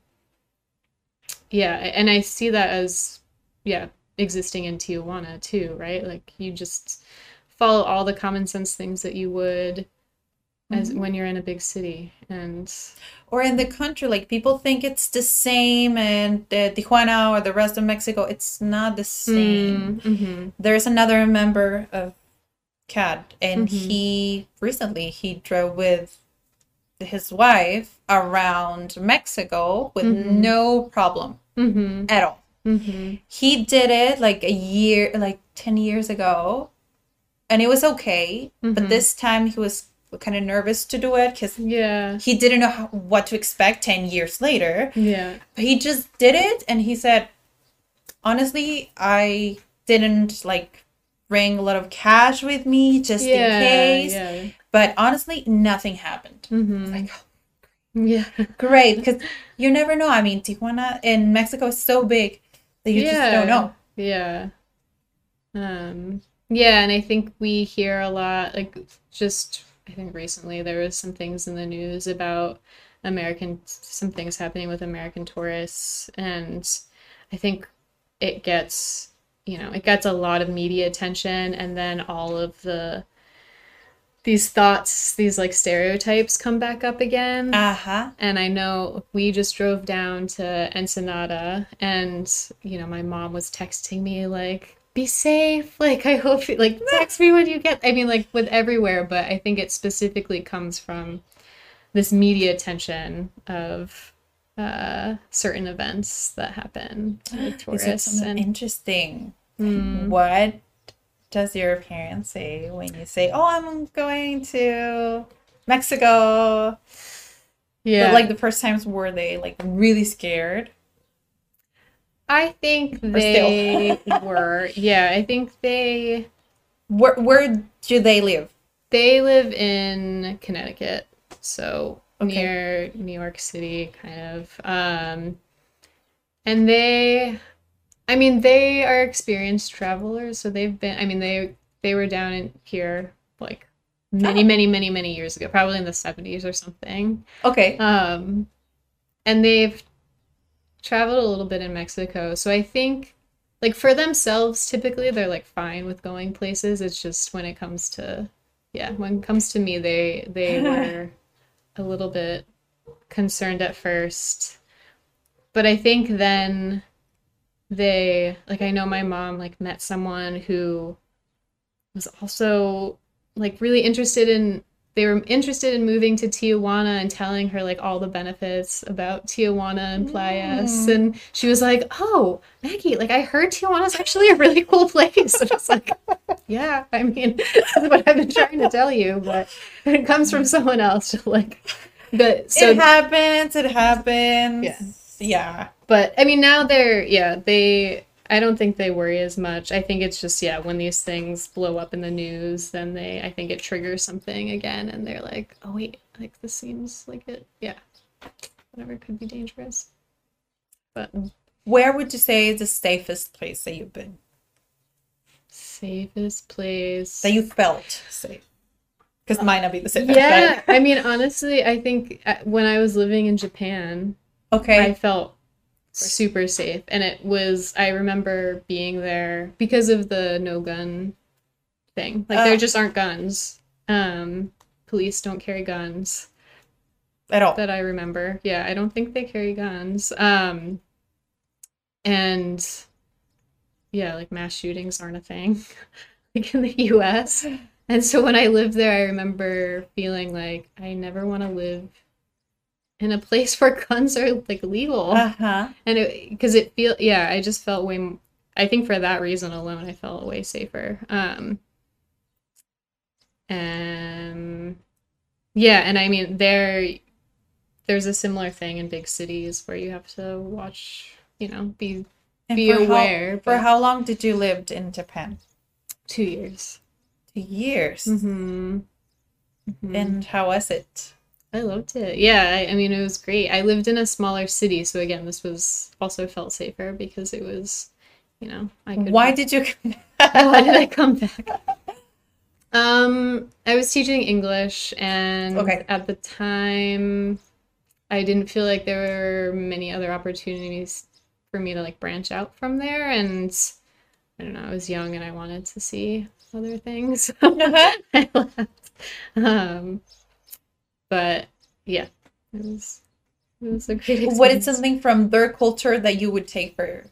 Speaker 2: yeah, and I see that as yeah existing in Tijuana too, right? Like you just follow all the common sense things that you would as when you're in a big city and
Speaker 1: or in the country, like people think it's the same and uh, Tijuana or the rest of Mexico, it's not the same.
Speaker 2: Mhm.
Speaker 1: There's another member of CAD, and
Speaker 2: Mm-hmm.
Speaker 1: he recently he drove with his wife around Mexico with
Speaker 2: Mm-hmm.
Speaker 1: no problem
Speaker 2: Mhm.
Speaker 1: at all.
Speaker 2: Mhm.
Speaker 1: He did it like a year, like 10 years ago, and it was okay.
Speaker 2: Mm-hmm.
Speaker 1: But this time he was kind of nervous to do it because
Speaker 2: yeah
Speaker 1: he didn't know how, what to expect 10 years later.
Speaker 2: yeah
Speaker 1: But he just did it, and he said, honestly, I didn't like bring a lot of cash with me just in case.
Speaker 2: yeah
Speaker 1: But honestly, nothing happened.
Speaker 2: Mhm.
Speaker 1: Like,
Speaker 2: yeah
Speaker 1: great, because you never know. I mean, Tijuana in Mexico is so big that you just don't know.
Speaker 2: Yeah. Um yeah, and I think we hear a lot like just I think recently there was some things in the news about American some things happening with American tourists and I think it gets you know, it gets a lot of media attention and then all of the these thoughts, these like stereotypes come back up again.
Speaker 1: Uh huh.
Speaker 2: And I know we just drove down to Ensenada, and you know, my mom was texting me like, "Be safe." Like, I hope you like text me when you get. I mean, like with everywhere, but I think it specifically comes from this media attention of uh, certain events that happen with
Speaker 1: Is it
Speaker 2: tourists. And
Speaker 1: interesting?
Speaker 2: Mm.
Speaker 1: What does your parents say when you say, "Oh, I'm going to Mexico"?
Speaker 2: yeah,
Speaker 1: But like the first times were they like really scared?
Speaker 2: I think they were. Yeah, I think they
Speaker 1: Where where do they live?
Speaker 2: they live in Connecticut, so
Speaker 1: Okay.
Speaker 2: near New York City, kind of. Um, and they, I mean, they are experienced travelers, so they've been. I mean, they they were down in here like many,
Speaker 1: Oh.
Speaker 2: many, many, many years ago, probably in the seventies or something.
Speaker 1: Okay.
Speaker 2: Um, and they've traveled a little bit in Mexico. So I think, like, for themselves, typically they're like fine with going places. It's just when it comes to, yeah, when it comes to me, they they were a little bit concerned at first. But I think then they, like, I know my mom like met someone who was also like really interested in they were interested in moving to Tijuana and telling her like all the benefits about Tijuana and playas mm. and she was like oh Maggie like I heard Tijuana's actually a really cool place and I was like yeah I mean that's what I've been trying to tell you but it comes from someone else like but so
Speaker 1: it happens. It happens.
Speaker 2: Yeah.
Speaker 1: Yeah.
Speaker 2: but I mean, now they're yeah they. I don't think they worry as much. I think it's just yeah when these things blow up in the news, then they I think it triggers something again, and they're like, oh wait, like this seems like it. Yeah, whatever could be dangerous. But
Speaker 1: Where would you say is the safest place that you've been?
Speaker 2: safest place.
Speaker 1: That you felt safe? Because it might not be the safest.
Speaker 2: yeah, I mean honestly, I think uh, when I was living in Japan,
Speaker 1: Okay.
Speaker 2: I felt super safe. And it was, I remember being there because of the no gun thing. Like, there
Speaker 1: Oh.
Speaker 2: just aren't guns. Um, police don't carry guns
Speaker 1: At all.
Speaker 2: that I remember. Yeah, I don't think they carry guns. Um, and yeah, like mass shootings aren't a thing like in the US. And so when I lived there, I remember feeling like I never want to live in a place where guns are like legal
Speaker 1: Uh huh.
Speaker 2: and it because it feel yeah i just felt way I think for that reason alone i felt way safer um um yeah and i mean there there's a similar thing in big cities where you have to watch you know be
Speaker 1: And
Speaker 2: Be
Speaker 1: for how-
Speaker 2: aware,
Speaker 1: for how long did you lived in Japan?
Speaker 2: two years
Speaker 1: Two years.
Speaker 2: mm-hmm.
Speaker 1: And how was it?
Speaker 2: I loved it yeah I, I mean it was great i lived in a smaller city so again this was also felt safer because it was you know i could
Speaker 1: Why did you?
Speaker 2: Why did I come back? Um, I was teaching English, and
Speaker 1: Okay.
Speaker 2: at the time, I didn't feel like there were many other opportunities for me to like branch out from there. And I don't know, I was young and I wanted to see other things. I left. Um, but yeah, it was it was a great experience.
Speaker 1: what is something from their culture that you would take for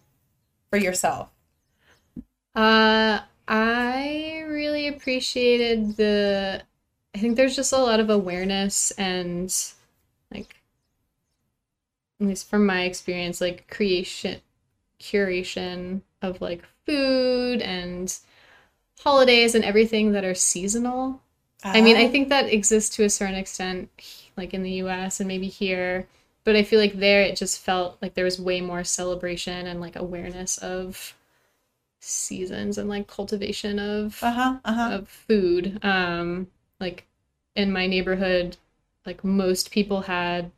Speaker 1: for yourself?
Speaker 2: Uh, I really appreciated the. I think there's just a lot of awareness and, like, at least from my experience, like creation, curation of like food and holidays and everything that are seasonal. I mean, I
Speaker 1: Ah.
Speaker 2: think that exists to a certain extent, like in the US and maybe here, but I feel like there it just felt like there was way more celebration and like awareness of seasons and like cultivation of
Speaker 1: Uh huh. Uh huh.
Speaker 2: of food. Um, like in my neighborhood, like most people had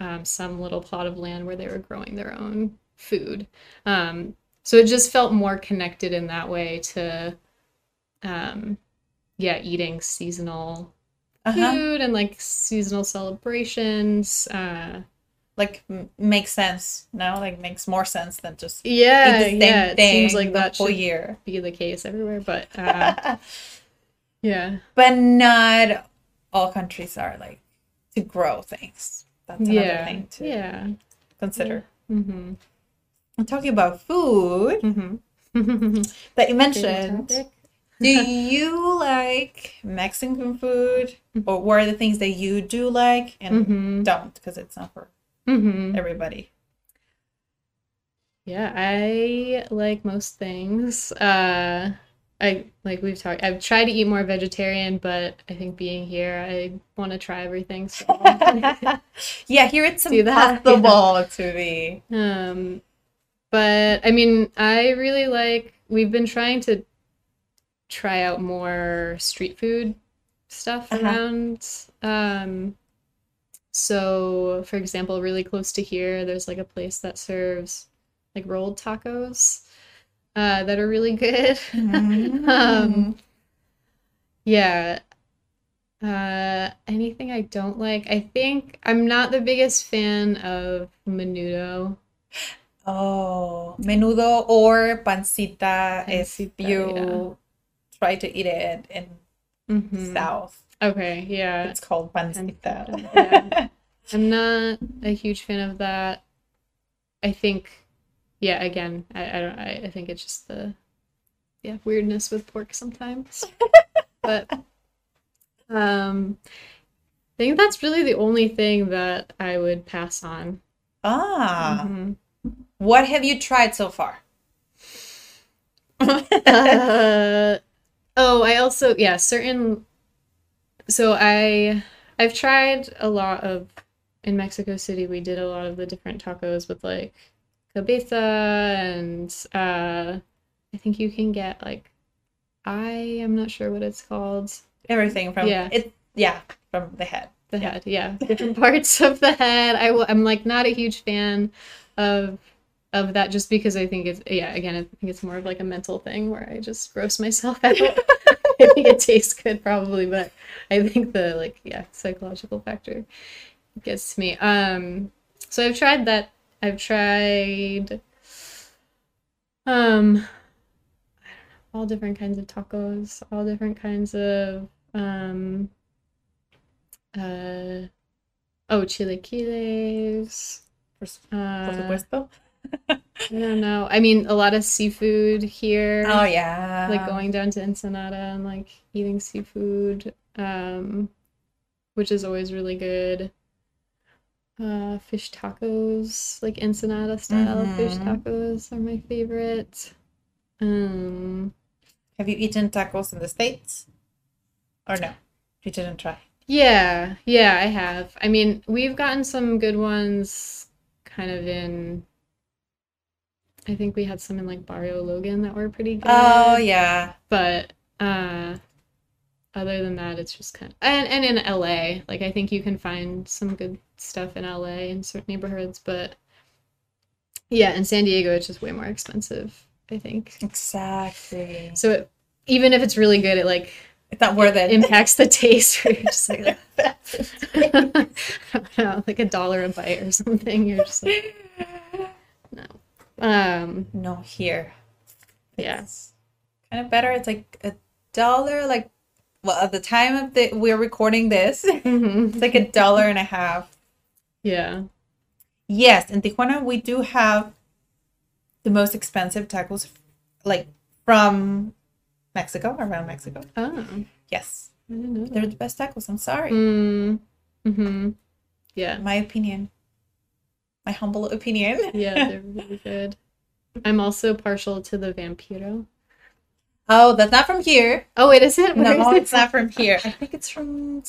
Speaker 2: um, some little plot of land where they were growing their own food. Um, so it just felt more connected in that way to, um, yeah, eating seasonal
Speaker 1: Uh-huh.
Speaker 2: food and like seasonal celebrations. Uh,
Speaker 1: Like m- makes sense. No, like makes more sense than just
Speaker 2: yeah,
Speaker 1: the same
Speaker 2: yeah, it seems like
Speaker 1: the
Speaker 2: that
Speaker 1: whole year.
Speaker 2: be the case everywhere, but uh, yeah.
Speaker 1: but not all countries are like to grow things. That's another
Speaker 2: yeah,
Speaker 1: thing to
Speaker 2: yeah.
Speaker 1: consider.
Speaker 2: Mm-hmm.
Speaker 1: I'm talking about food
Speaker 2: Mm-hmm.
Speaker 1: that you mentioned. Do you like Mexican food, or what are the things that you do like and
Speaker 2: Mm-hmm.
Speaker 1: don't? Because it's not for
Speaker 2: Mm-hmm.
Speaker 1: everybody.
Speaker 2: Yeah, I like most things. Uh, I like we've talked. I've tried to eat more vegetarian, but I think being here, I want to try everything. So,
Speaker 1: yeah, here it's
Speaker 2: Do that,
Speaker 1: impossible to be.
Speaker 2: um, but I mean, I really like. We've been trying to try out more street food stuff
Speaker 1: Uh-huh.
Speaker 2: around. Um, so, for example, really close to here, there's like a place that serves like rolled tacos uh, that are really good.
Speaker 1: Mm.
Speaker 2: um, yeah. Uh, anything I don't like? I think I'm not the biggest fan of menudo.
Speaker 1: Oh, menudo or pancita, if
Speaker 2: Pancita,
Speaker 1: you try to eat it in
Speaker 2: Mhm.
Speaker 1: South.
Speaker 2: Okay, yeah.
Speaker 1: It's called pancita.
Speaker 2: Pancita, yeah. I'm not a huge fan of that. I think, yeah, again, I, I don't, I, I think it's just the, yeah, weirdness with pork sometimes. but, um, I think that's really the only thing that I would pass on.
Speaker 1: Ah,
Speaker 2: Mhm.
Speaker 1: what have you tried so far?
Speaker 2: uh, oh, I also yeah, certain so I I've tried a lot of in Mexico City we did a lot of the different tacos with like cabeza and uh I think you can get like I am not sure what it's called.
Speaker 1: Everything from
Speaker 2: Yeah.
Speaker 1: it, yeah, from the head.
Speaker 2: The
Speaker 1: Yeah.
Speaker 2: head, yeah. Different parts of the head. I w- I'm like not a huge fan of of that just because I think it's yeah, again, I think it's more of like a mental thing where I just gross myself out. I think it tastes good probably, but I think the like yeah, psychological factor gets to me. Um so I've tried that. I've tried um I don't know, all different kinds of tacos, all different kinds of um uh oh chilaquiles
Speaker 1: Por,
Speaker 2: uh,
Speaker 1: supuesto.
Speaker 2: I don't know. I mean, a lot of seafood here.
Speaker 1: Oh yeah.
Speaker 2: Like going down to Ensenada and like eating seafood, um, which is always really good. Uh, fish tacos, like Ensenada style fish
Speaker 1: Mhm.
Speaker 2: tacos, are my favorite. Um,
Speaker 1: Have you eaten tacos in the States? Or no? You didn't try.
Speaker 2: yeah, yeah, I have. I mean, we've gotten some good ones kind of in. I think we had some in like Barrio Logan that were pretty good.
Speaker 1: Oh yeah.
Speaker 2: but uh other than that it's just kind of and, and in LA like I think you can find some good stuff in LA in certain neighborhoods but yeah in San Diego it's just way more expensive I think
Speaker 1: Exactly.
Speaker 2: so it, even if it's really good it like
Speaker 1: It's not worth it.
Speaker 2: impacts the taste where you're just like I don't know, like a dollar a bite or something you're just like um
Speaker 1: no, here.
Speaker 2: yeah
Speaker 1: kind of better. It's like a dollar, like well, at the time of the we're recording this, it's like a dollar and a half.
Speaker 2: yeah
Speaker 1: Yes, in Tijuana we do have the most expensive tacos, like from Mexico, around Mexico.
Speaker 2: oh
Speaker 1: Yes,
Speaker 2: I didn't know
Speaker 1: they're the best tacos. I'm sorry,
Speaker 2: Mm, mm-hmm. Yeah.
Speaker 1: my opinion, my humble opinion.
Speaker 2: Yeah, they're really good. I'm also partial to the Vampiro.
Speaker 1: Oh, that's not from here.
Speaker 2: Oh, wait, is it? Where
Speaker 1: No,
Speaker 2: is it
Speaker 1: it's not from here. I think it's from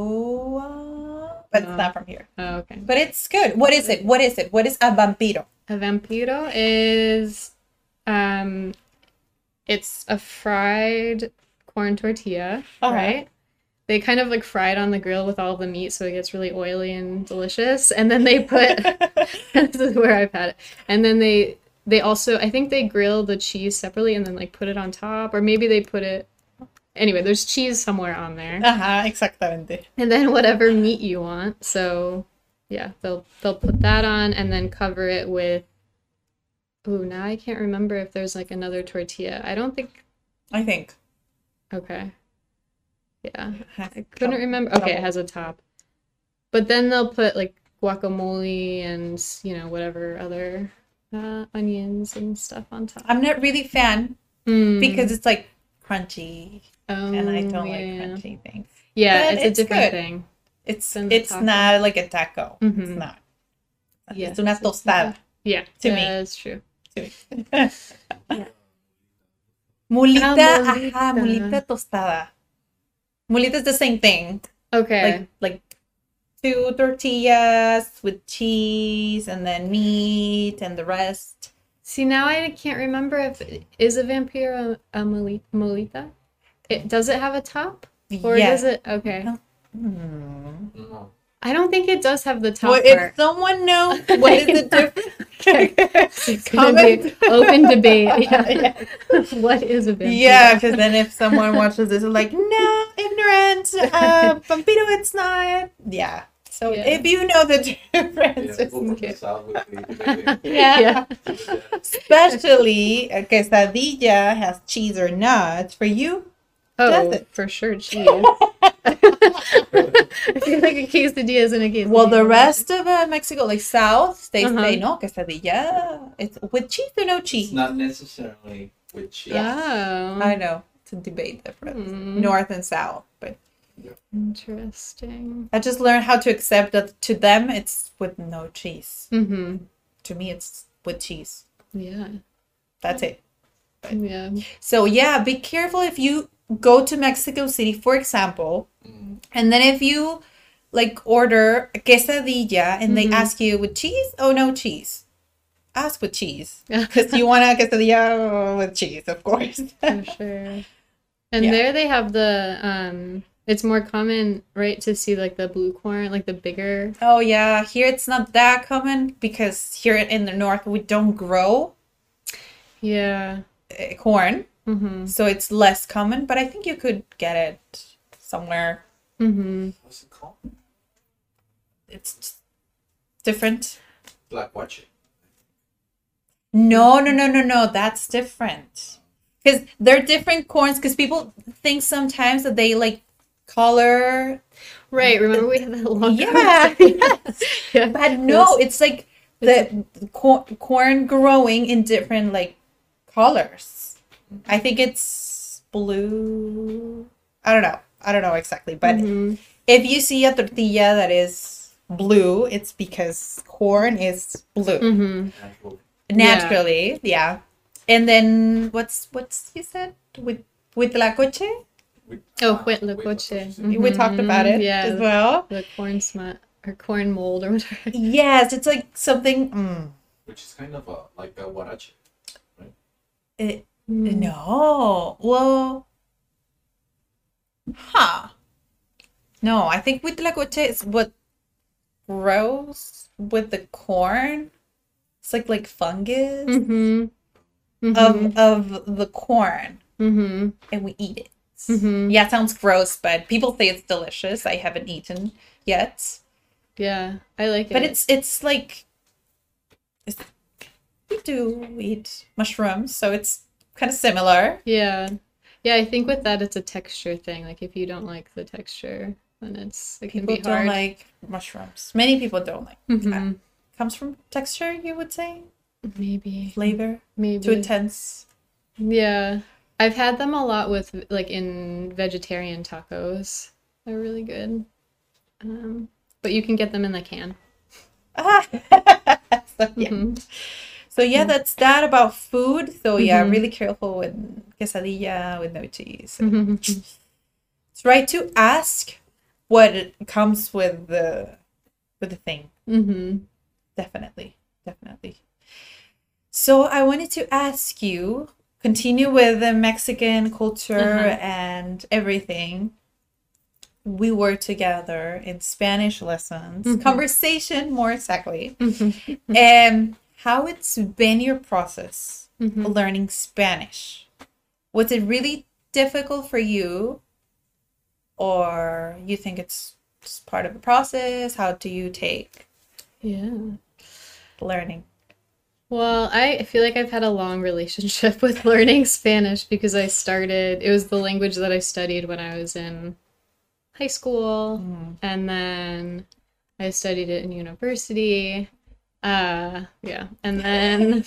Speaker 1: Sinaloa, but
Speaker 2: No.
Speaker 1: it's not from here.
Speaker 2: Oh, okay.
Speaker 1: But it's good. What is it? What is it? What is a vampiro?
Speaker 2: A Vampiro is um it's a fried corn tortilla,
Speaker 1: Uh-huh.
Speaker 2: right? They kind of like fry it on the grill with all the meat so it gets really oily and delicious. And then they put this is where I've had it. And then they they also I think they grill the cheese separately and then like put it on top or maybe they put it anyway, there's cheese somewhere on there.
Speaker 1: Ajá, exactamente.
Speaker 2: And then whatever meat you want. So yeah, they'll they'll put that on and then cover it with Ooh, now I can't remember if there's like another tortilla. I don't think
Speaker 1: I think.
Speaker 2: okay. Yeah.
Speaker 1: I
Speaker 2: couldn't remember. Okay, it has a top. But then they'll put like guacamole and, you know, whatever other uh, onions and stuff on top.
Speaker 1: I'm not really fan
Speaker 2: Mm.
Speaker 1: because it's like crunchy, and I
Speaker 2: Oh,
Speaker 1: don't
Speaker 2: yeah,
Speaker 1: like crunchy things.
Speaker 2: Yeah, it's,
Speaker 1: it's
Speaker 2: a different
Speaker 1: good.
Speaker 2: thing.
Speaker 1: It's it's
Speaker 2: taco.
Speaker 1: not like a taco. It's
Speaker 2: Mhm.
Speaker 1: not.
Speaker 2: Yeah,
Speaker 1: It's una
Speaker 2: it's- it's
Speaker 1: tostada.
Speaker 2: Yeah,
Speaker 1: To me.
Speaker 2: That's true.
Speaker 1: to me. mulita,
Speaker 2: Ah,
Speaker 1: ajá,
Speaker 2: mulita.
Speaker 1: mulita tostada. Mulita is the same thing.
Speaker 2: Okay.
Speaker 1: Like like two tortillas with cheese and then meat and the rest.
Speaker 2: See, now I can't remember if is a vampiro a, a moli- molita. It does it have a top or
Speaker 1: Yeah.
Speaker 2: does it? Okay, mm-hmm.
Speaker 4: No.
Speaker 2: I don't think it does have the top
Speaker 1: Well, if someone knows what is the difference,
Speaker 2: It's be
Speaker 1: comment.
Speaker 2: open debate. Yeah. what is a vampiro?
Speaker 1: Yeah, because then if someone watches this, they're like, no, ignorant, uh, vampiro, it's not. Yeah. So
Speaker 2: Yeah.
Speaker 1: if you know the difference,
Speaker 4: Yeah,
Speaker 1: just
Speaker 4: people
Speaker 1: in
Speaker 4: from the
Speaker 1: case.
Speaker 4: south would be debating.
Speaker 1: Yeah.
Speaker 2: yeah.
Speaker 1: Especially a quesadilla has cheese or not. For you,
Speaker 2: Oh, for sure, cheese. I feel like a quesadilla isn't a quesadilla.
Speaker 1: well, the rest of uh, Mexico, like South, they
Speaker 2: Uh-huh.
Speaker 1: say no quesadilla. It's with cheese or no
Speaker 4: It's
Speaker 1: cheese.
Speaker 4: not necessarily with cheese.
Speaker 2: Oh,
Speaker 1: I know it's a debate difference,
Speaker 2: Hmm.
Speaker 1: North and South, but
Speaker 2: interesting.
Speaker 1: I just learned how to accept that to them it's with no cheese.
Speaker 2: Mm-hmm.
Speaker 1: To me, it's with cheese.
Speaker 2: Yeah.
Speaker 1: That's it.
Speaker 2: Yeah.
Speaker 1: So yeah, be careful if you go to Mexico City, for example,
Speaker 4: Mm.
Speaker 1: and then if you like order a quesadilla and they
Speaker 2: Mhm.
Speaker 1: ask you with cheese, oh no cheese. Ask with cheese because you want a quesadilla with cheese, of course.
Speaker 2: For sure. And
Speaker 1: Yeah.
Speaker 2: there they have the um it's more common, right, to see like the blue corn, like the bigger
Speaker 1: oh yeah, here it's not that common because here in the north we don't grow
Speaker 2: Yeah.
Speaker 1: uh, corn,
Speaker 2: Mm-hmm.
Speaker 1: so it's less common. But I think you could get it somewhere.
Speaker 2: Mm-hmm.
Speaker 4: What's it called?
Speaker 1: It's just different.
Speaker 4: Black watching.
Speaker 1: No, no, no, no, no. That's different. Because they're different corns. Because people think sometimes that they like color.
Speaker 2: Right. Remember we had that long
Speaker 1: Yeah,
Speaker 2: conversation? yeah.
Speaker 1: but no, it's like the corn growing in different like colors. I think it's blue. I don't know. I don't know exactly. But
Speaker 2: Mhm.
Speaker 1: if you see a tortilla that is blue, it's because corn is blue.
Speaker 2: Mhm.
Speaker 1: Naturally yeah and then what's what's you said with huitlacoche
Speaker 4: With,
Speaker 2: Oh,
Speaker 4: uh,
Speaker 2: huitlacoche.
Speaker 4: huitlacoche.
Speaker 1: we talked about it.
Speaker 2: Yeah.
Speaker 1: as well
Speaker 2: The corn smut or corn mold or whatever.
Speaker 1: yes it's like something mm,
Speaker 4: Which is kind of a, like a huarache.
Speaker 1: it,
Speaker 2: Mm.
Speaker 1: No well huh no i think huitlacoche is what grows with the corn it's like like fungus
Speaker 2: Mm-hmm.
Speaker 1: of of the corn
Speaker 2: Mm-hmm.
Speaker 1: and we eat it
Speaker 2: Mhm.
Speaker 1: Yeah, it sounds gross, but people say it's delicious. I haven't eaten yet,
Speaker 2: Yeah, I like it.
Speaker 1: but it's it's like it's, we do eat mushrooms, so it's kind of similar.
Speaker 2: yeah, yeah. I think with that, it's a texture thing. Like if you don't like the texture, then it's it can
Speaker 1: People
Speaker 2: be
Speaker 1: don't like mushrooms. Many people don't like.
Speaker 2: Mhm.
Speaker 1: Comes from texture, you would say,
Speaker 2: Maybe,
Speaker 1: flavor,
Speaker 2: maybe.
Speaker 1: too intense.
Speaker 2: Yeah, I've had them a lot with like in vegetarian tacos. They're really good. Um, but you can get them in the can.
Speaker 1: Ah. so, yeah.
Speaker 2: Mhm.
Speaker 1: So yeah, that's that about food. So yeah,
Speaker 2: Mhm.
Speaker 1: really careful with quesadilla with no cheese.
Speaker 2: Mhm.
Speaker 1: It's right to ask what comes with the with the thing.
Speaker 2: Mhm.
Speaker 1: Definitely, definitely. So I wanted to ask you, continue with the Mexican culture and everything. We were together in Spanish lessons, conversation more exactly.
Speaker 2: Mhm.
Speaker 1: How it's been your process
Speaker 2: Mhm.
Speaker 1: learning Spanish? Was it really difficult for you, or you think it's just part of the process? How do you take
Speaker 2: Yeah.
Speaker 1: learning?
Speaker 2: Well, I feel like I've had a long relationship with learning Spanish because I started, it was the language that I studied when I was in high school,
Speaker 1: Mm.
Speaker 2: and then I studied it in university. Uh, yeah. And then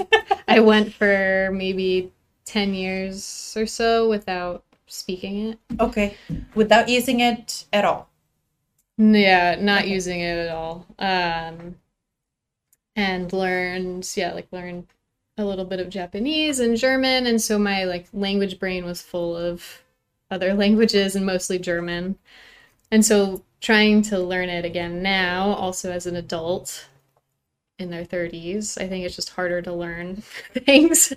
Speaker 2: I went for maybe 10 years or so without speaking it.
Speaker 1: Okay, without using it at all.
Speaker 2: Yeah, not
Speaker 1: Okay.
Speaker 2: using it at all. Um, and learned, yeah, like learned a little bit of Japanese and German, and so my like language brain was full of other languages and mostly German. and so trying to learn it again now, also as an adult in their 30s, I think it's just harder to learn things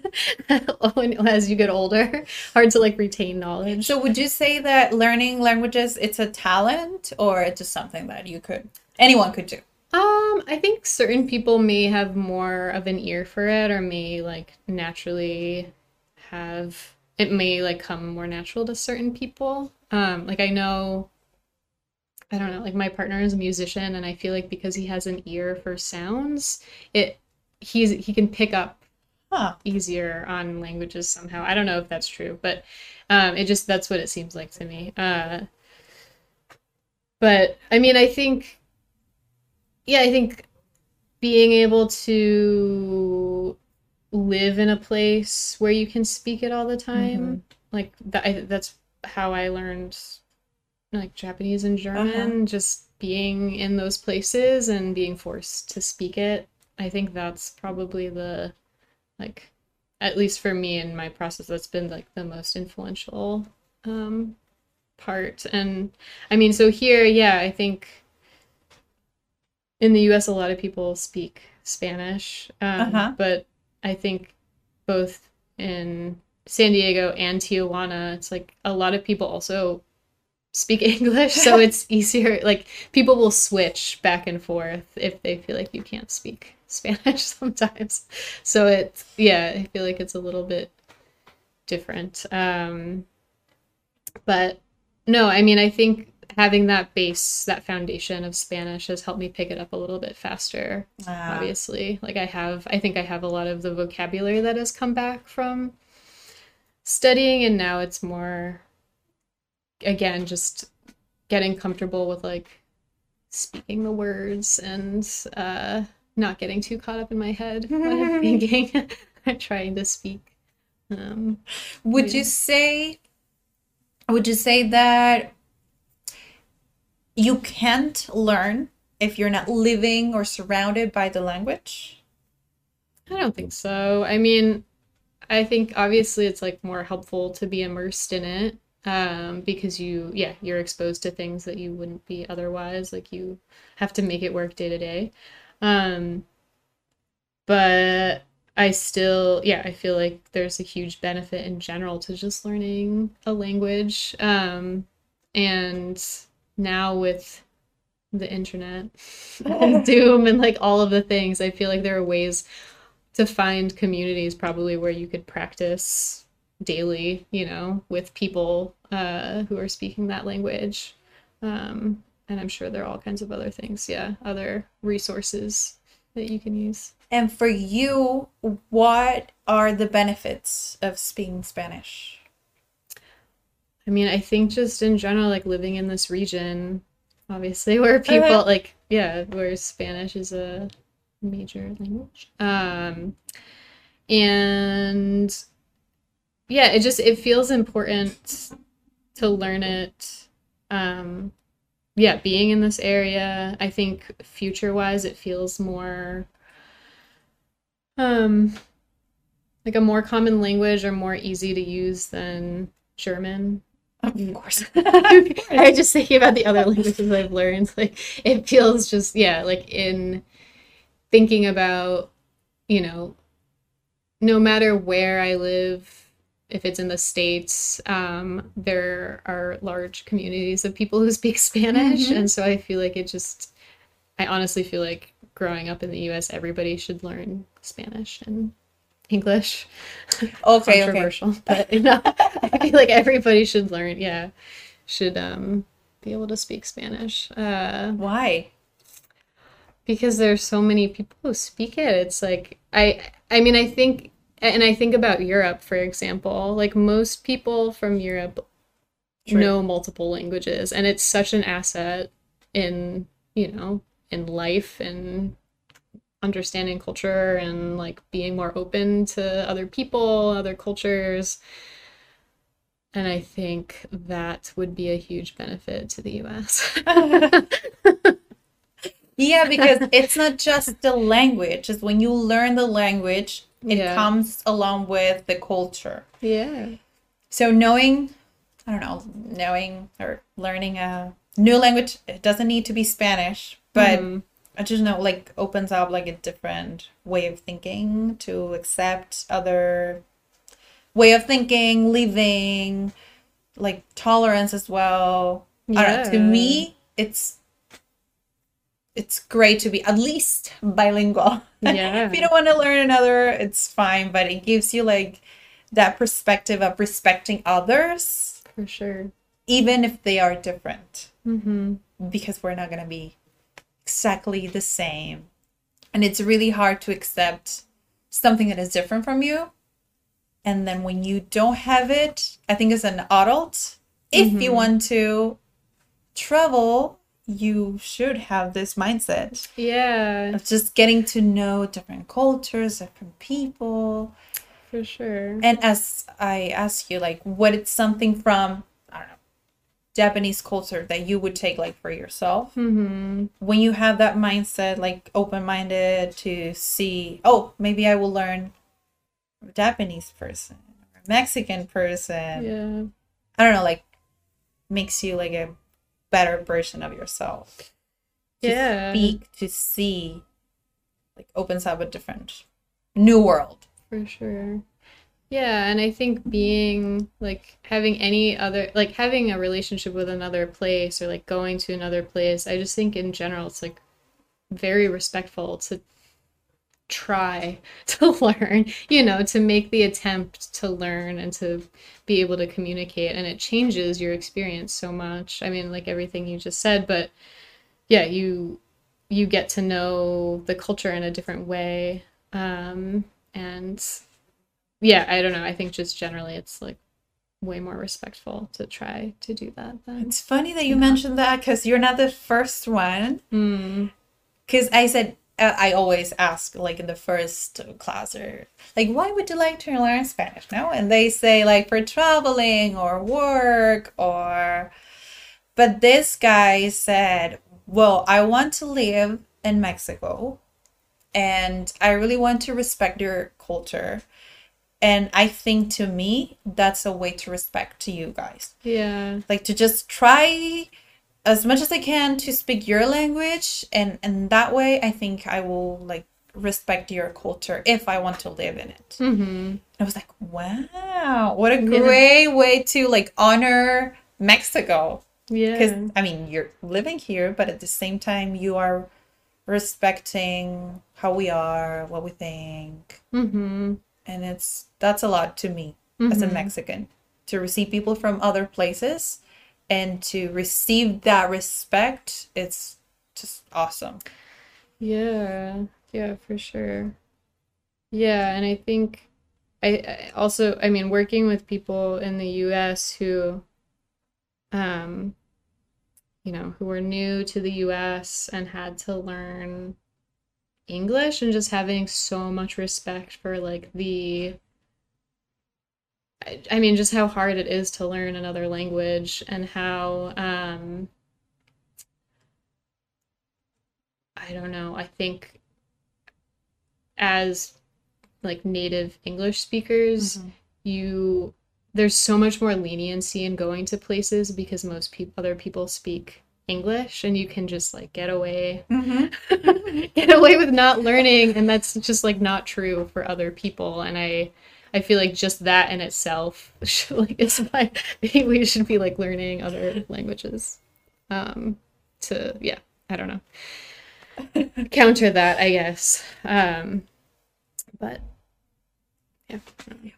Speaker 2: as you get older. Hard to like retain knowledge.
Speaker 1: So would you say that learning languages it's a talent or it's just something that you could anyone could do?
Speaker 2: Um, I think certain people may have more of an ear for it or may like naturally have it may like come more natural to certain people. Um, like I know I don't know, like my partner is a musician and I feel like because he has an ear for sounds, it he's he can pick up
Speaker 1: Huh.
Speaker 2: easier on languages somehow. I don't know if that's true, but um, it just that's what it seems like to me. Uh, but I mean, I think, yeah, I think being able to live in a place where you can speak it all the time, like that, I, that's how I learned like Japanese and German. Just being in those places and being forced to speak it. I think that's probably the like at least for me in my process that's been like the most influential um part and i mean so here yeah i think in the us a lot of people speak spanish um,
Speaker 1: Uh-huh.
Speaker 2: but i think both in san diego and tijuana it's like a lot of people also speak english so it's easier like people will switch back and forth if they feel like you can't speak spanish sometimes. So it's yeah i feel like it's a little bit different um but no i mean i think having that base that foundation of spanish has helped me pick it up a little bit faster obviously. Like i have i think i have a lot of the vocabulary that has come back from studying and now it's more again just getting comfortable with like speaking the words and uh not getting too caught up in my head when i'm thinking i'm trying to speak um
Speaker 1: Would you say would you say that you can't learn if you're not living or surrounded by the language?
Speaker 2: I don't think so. I mean, I think obviously it's like more helpful to be immersed in it um, because you, yeah, you're exposed to things that you wouldn't be otherwise. Like you have to make it work day to day. Um, but I still, yeah, I feel like there's a huge benefit in general to just learning a language. Um, and now with the internet and Zoom and like all of the things, I feel like there are ways to find communities probably where you could practice daily, you know, with people uh, who are speaking that language. Um, and I'm sure there are all kinds of other things, yeah, other resources that you can use.
Speaker 1: And for you, what are the benefits of speaking Spanish?
Speaker 2: I mean, I think just in general, like living in this region, obviously, where people like, yeah, where Spanish is a major language. Um, and yeah, it just it feels important to learn it. Um, yeah, being in this area, I think future wise, it feels more um like a more common language or more easy to use than German.
Speaker 1: Of course.
Speaker 2: I just thinking about the other languages I've learned. Like it feels just yeah, like in thinking about, you know, no matter where I live, if it's in the States, um, there are large communities of people who speak Spanish. And so I feel like it just I honestly feel like growing up in the US everybody should learn Spanish and English.
Speaker 1: Okay, okay.
Speaker 2: Controversial. But you know, I feel like everybody should learn, yeah. Should um be able to speak Spanish. Uh
Speaker 1: Why?
Speaker 2: because there's so many people who speak it it's like i i mean i think and i think about europe for example like most people from europe
Speaker 1: True.
Speaker 2: know multiple languages and it's such an asset in you know in life and understanding culture and like being more open to other people other cultures and i think that would be a huge benefit to the us
Speaker 1: Yeah, because it's not just the language. It's when you learn the language, it
Speaker 2: Yeah.
Speaker 1: comes along with the culture.
Speaker 2: yeah
Speaker 1: So knowing, I don't know, knowing or learning a, new language it doesn't need to be spanish but
Speaker 2: Mhm.
Speaker 1: i just know like opens up like a different way of thinking to accept other way of thinking living like tolerance as well I don't know, to me it's it's great to be at least bilingual
Speaker 2: Yeah.
Speaker 1: if you don't want to learn another it's fine but it gives you like that perspective of respecting others
Speaker 2: For sure.
Speaker 1: even if they are different
Speaker 2: Mm-hmm.
Speaker 1: because we're not going to be exactly the same and it's really hard to accept something that is different from you and then when you don't have it i think as an adult if you want to travel you should have this mindset
Speaker 2: Yeah,
Speaker 1: of just getting to know different cultures different people
Speaker 2: for sure.
Speaker 1: and as I ask you, like, what it's something from, I don't know, Japanese culture that you would take, like, for yourself?
Speaker 2: Mm-hmm.
Speaker 1: When you have that mindset, like, open minded to see, oh, maybe I will learn a Japanese person a Mexican person.
Speaker 2: Yeah.
Speaker 1: I don't know, like, makes you like a better version of yourself. To
Speaker 2: Yeah.
Speaker 1: speak, to see, like, opens up a different new world.
Speaker 2: For sure. Yeah, and I think being like having any other like having a relationship with another place or like going to another place, I just think in general it's like very respectful to try to learn, you know, to make the attempt to learn and to be able to communicate and it changes your experience so much. I mean, like everything you just said, but yeah, you you get to know the culture in a different way. Um and yeah, I don't know. I think just generally it's like way more respectful to try to do that then.
Speaker 1: It's funny that you mentioned that because you're not the first one.
Speaker 2: Mm.
Speaker 1: Because I said, Uh, I always ask, like in the first class, or like, why would you like to learn Spanish now? And they say, like, for traveling or work or. But this guy said, well, I want to live in Mexico and I really want to respect your culture. And I think to me, that's a way to respect to you guys
Speaker 2: Yeah.
Speaker 1: like to just try as much as I can to speak your language and and that way I think I will like respect your culture if I want to live in it.
Speaker 2: Mm-hmm.
Speaker 1: I was like, wow, what a great way to like honor Mexico.
Speaker 2: Yeah.
Speaker 1: Because I mean, you're living here, but at the same time, you are respecting how we are, what we think,
Speaker 2: Mm-hmm.
Speaker 1: and it's that's a lot to me as a Mexican to receive people from other places and to receive that respect. It's just awesome.
Speaker 2: Yeah. Yeah, for sure. Yeah, and I think I, I also I mean working with people in the US who um you know, who were new to the US and had to learn English and just having so much respect for like the I, mean just how hard it is to learn another language and how um I don't know. I think as like native English speakers, you there's so much more leniency in going to places because most people other people speak English and you can just like get away get away with not learning and that's just like not true for other people and I I feel like just that in itself should, like is why we should be like learning other languages. Um to yeah I don't know. Counter that I guess. Um but yeah.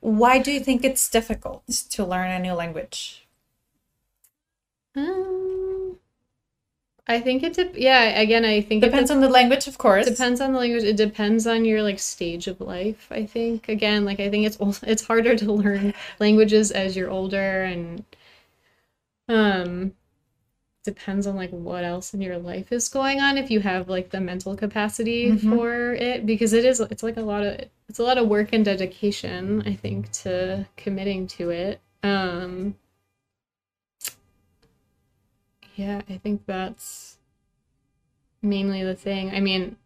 Speaker 1: Why do you think it's difficult to learn a new language?
Speaker 2: um I think it dep yeah again I think it
Speaker 1: Depends on the language, of course.
Speaker 2: depends on the language it depends on your like stage of life i think. Again like i think it's it's harder to learn languages as you're older and um depends on like what else in your life is going on if you have like the mental capacity for it because it is it's like a lot of it's a lot of work and dedication i think to committing to it. Um yeah i think that's mainly the thing. I mean,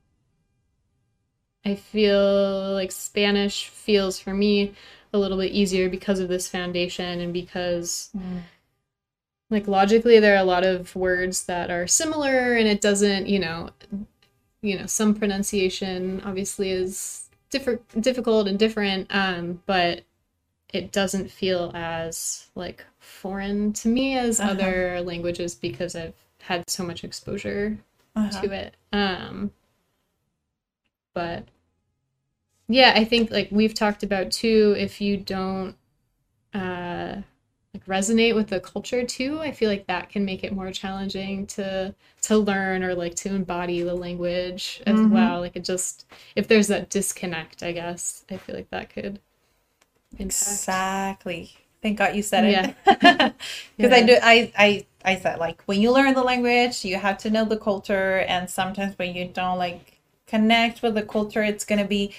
Speaker 2: I feel like Spanish feels for me a little bit easier because of this foundation and because like logically there are a lot of words that are similar and it doesn't you know you know some pronunciation obviously is different difficult and different um but it doesn't feel as like foreign to me as
Speaker 1: Uh-huh.
Speaker 2: other languages because i've had so much exposure
Speaker 1: Uh-huh.
Speaker 2: to it um but yeah i think like we've talked about too if you don't uh like resonate with the culture too i feel like that can make it more challenging to to learn or like to embody the language as
Speaker 1: Mhm.
Speaker 2: well like it just if there's that disconnect i guess i feel like that could
Speaker 1: Exactly. Thank God you said it.
Speaker 2: Yeah.
Speaker 1: Because I do I, I I said like when you learn the language, you have to know the culture and sometimes when you don't like connect with the culture, it's gonna be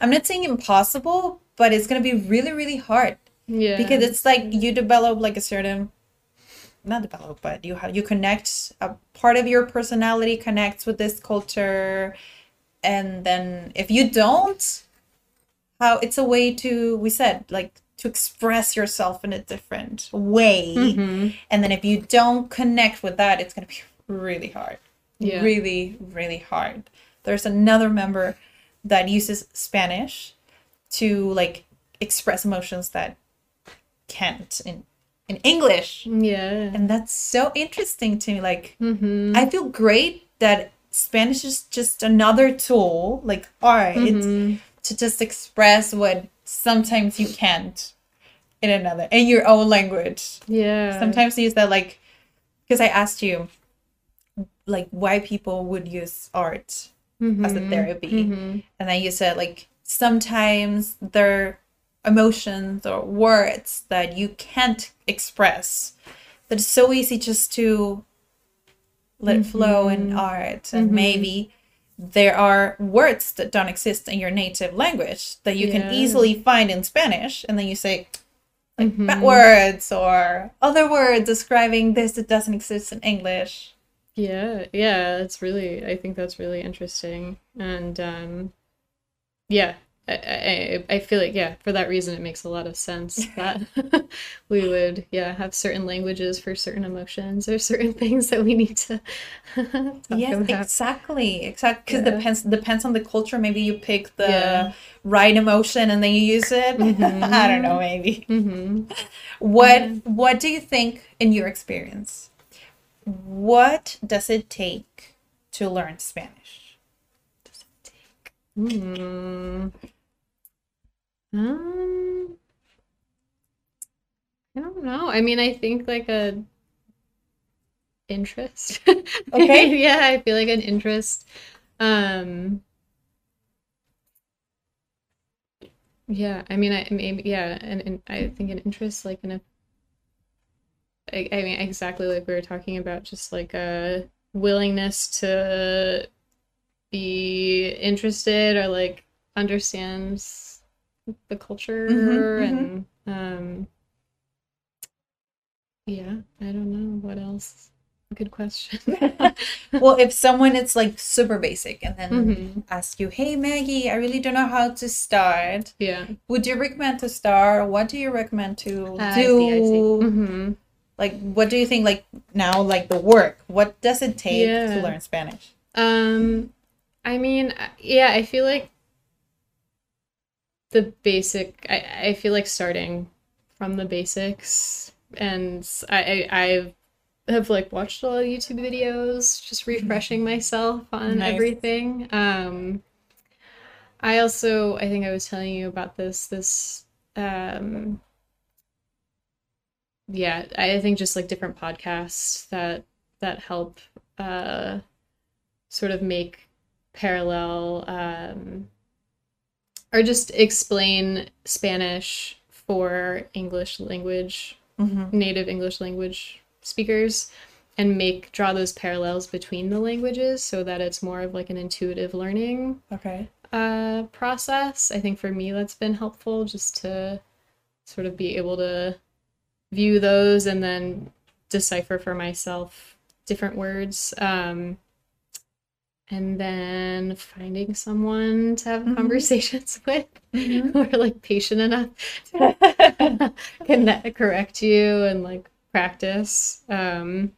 Speaker 1: I'm not saying impossible, but it's gonna be really, really hard.
Speaker 2: yeah
Speaker 1: Because it's like you develop like a certain not develop, but you have you connect a part of your personality connects with this culture and then if you don't how it's a way to we said like to express yourself in a different way.
Speaker 2: Mhm.
Speaker 1: and then if you don't connect with that it's going to be really hard.
Speaker 2: Yeah.
Speaker 1: really really hard. There's another member that uses spanish to like express emotions that can't in in english.
Speaker 2: Yeah.
Speaker 1: And that's so interesting to me like
Speaker 2: hmm
Speaker 1: i feel great that spanish is just another tool like art.
Speaker 2: Mhm.
Speaker 1: To just express what sometimes you can't in another in your own language
Speaker 2: yeah
Speaker 1: sometimes you that like because i asked you like why people would use art as a
Speaker 2: Mhm.
Speaker 1: therapy
Speaker 2: Mhm.
Speaker 1: and then you said like sometimes there are emotions or words that you can't express that it's so easy just to let it flow in art and
Speaker 2: Mhm.
Speaker 1: maybe there are words that don't exist in your native language that you
Speaker 2: Yeah.
Speaker 1: can easily find in spanish and then you say like
Speaker 2: Mhm.
Speaker 1: bad words or other words describing this that doesn't exist in english
Speaker 2: Yeah, yeah, it's really, I think that's really interesting. And um, yeah, I, I, I feel like, yeah, for that reason, it makes a lot of sense that we would, yeah, have certain languages for certain emotions or certain things that we need to talk
Speaker 1: yes
Speaker 2: about.
Speaker 1: exactly exactly because
Speaker 2: Yeah.
Speaker 1: depends depends on the culture maybe you pick the
Speaker 2: Yeah.
Speaker 1: right emotion and then you use it i don't know maybe
Speaker 2: hmm
Speaker 1: what what do you think in your experience what does it take to learn spanish
Speaker 2: Hmm. Um, I don't know. I mean, I think like a interest.
Speaker 1: Okay.
Speaker 2: Yeah, I feel like an interest. Um, yeah, I mean, I maybe yeah, and, and I think an interest like in a. I, I mean, exactly like we were talking about, just like a willingness to be interested or like understands the culture
Speaker 1: Mhm,
Speaker 2: and um yeah i don't know what else. Good question.
Speaker 1: Well if someone it's like super basic and then
Speaker 2: Mhm.
Speaker 1: ask you hey maggie i really don't know how to start
Speaker 2: yeah.
Speaker 1: would you recommend to start? What do you recommend to
Speaker 2: Ah, I see, I see. hmm
Speaker 1: like what do you think like now like the work what does it take
Speaker 2: Yeah.
Speaker 1: to learn spanish?
Speaker 2: Um, I mean, yeah, I feel like the basic. I I feel like starting from the basics, and I I, I have like watched a lot of YouTube videos, just refreshing myself on
Speaker 1: Nice.
Speaker 2: everything. Um, I also I think I was telling you about this this um yeah I think just like different podcasts that that help uh sort of make parallel um, or just explain Spanish for English language,
Speaker 1: mm-hmm.
Speaker 2: native English language speakers, and make draw those parallels between the languages so that it's more of like an intuitive learning
Speaker 1: okay
Speaker 2: uh, process. I think for me that's been helpful just to sort of be able to view those and then decipher for myself different words. Um, and then finding someone to have
Speaker 1: Mhm.
Speaker 2: conversations with
Speaker 1: Mhm.
Speaker 2: who are like patient enough to connect, correct you and like practice. Um,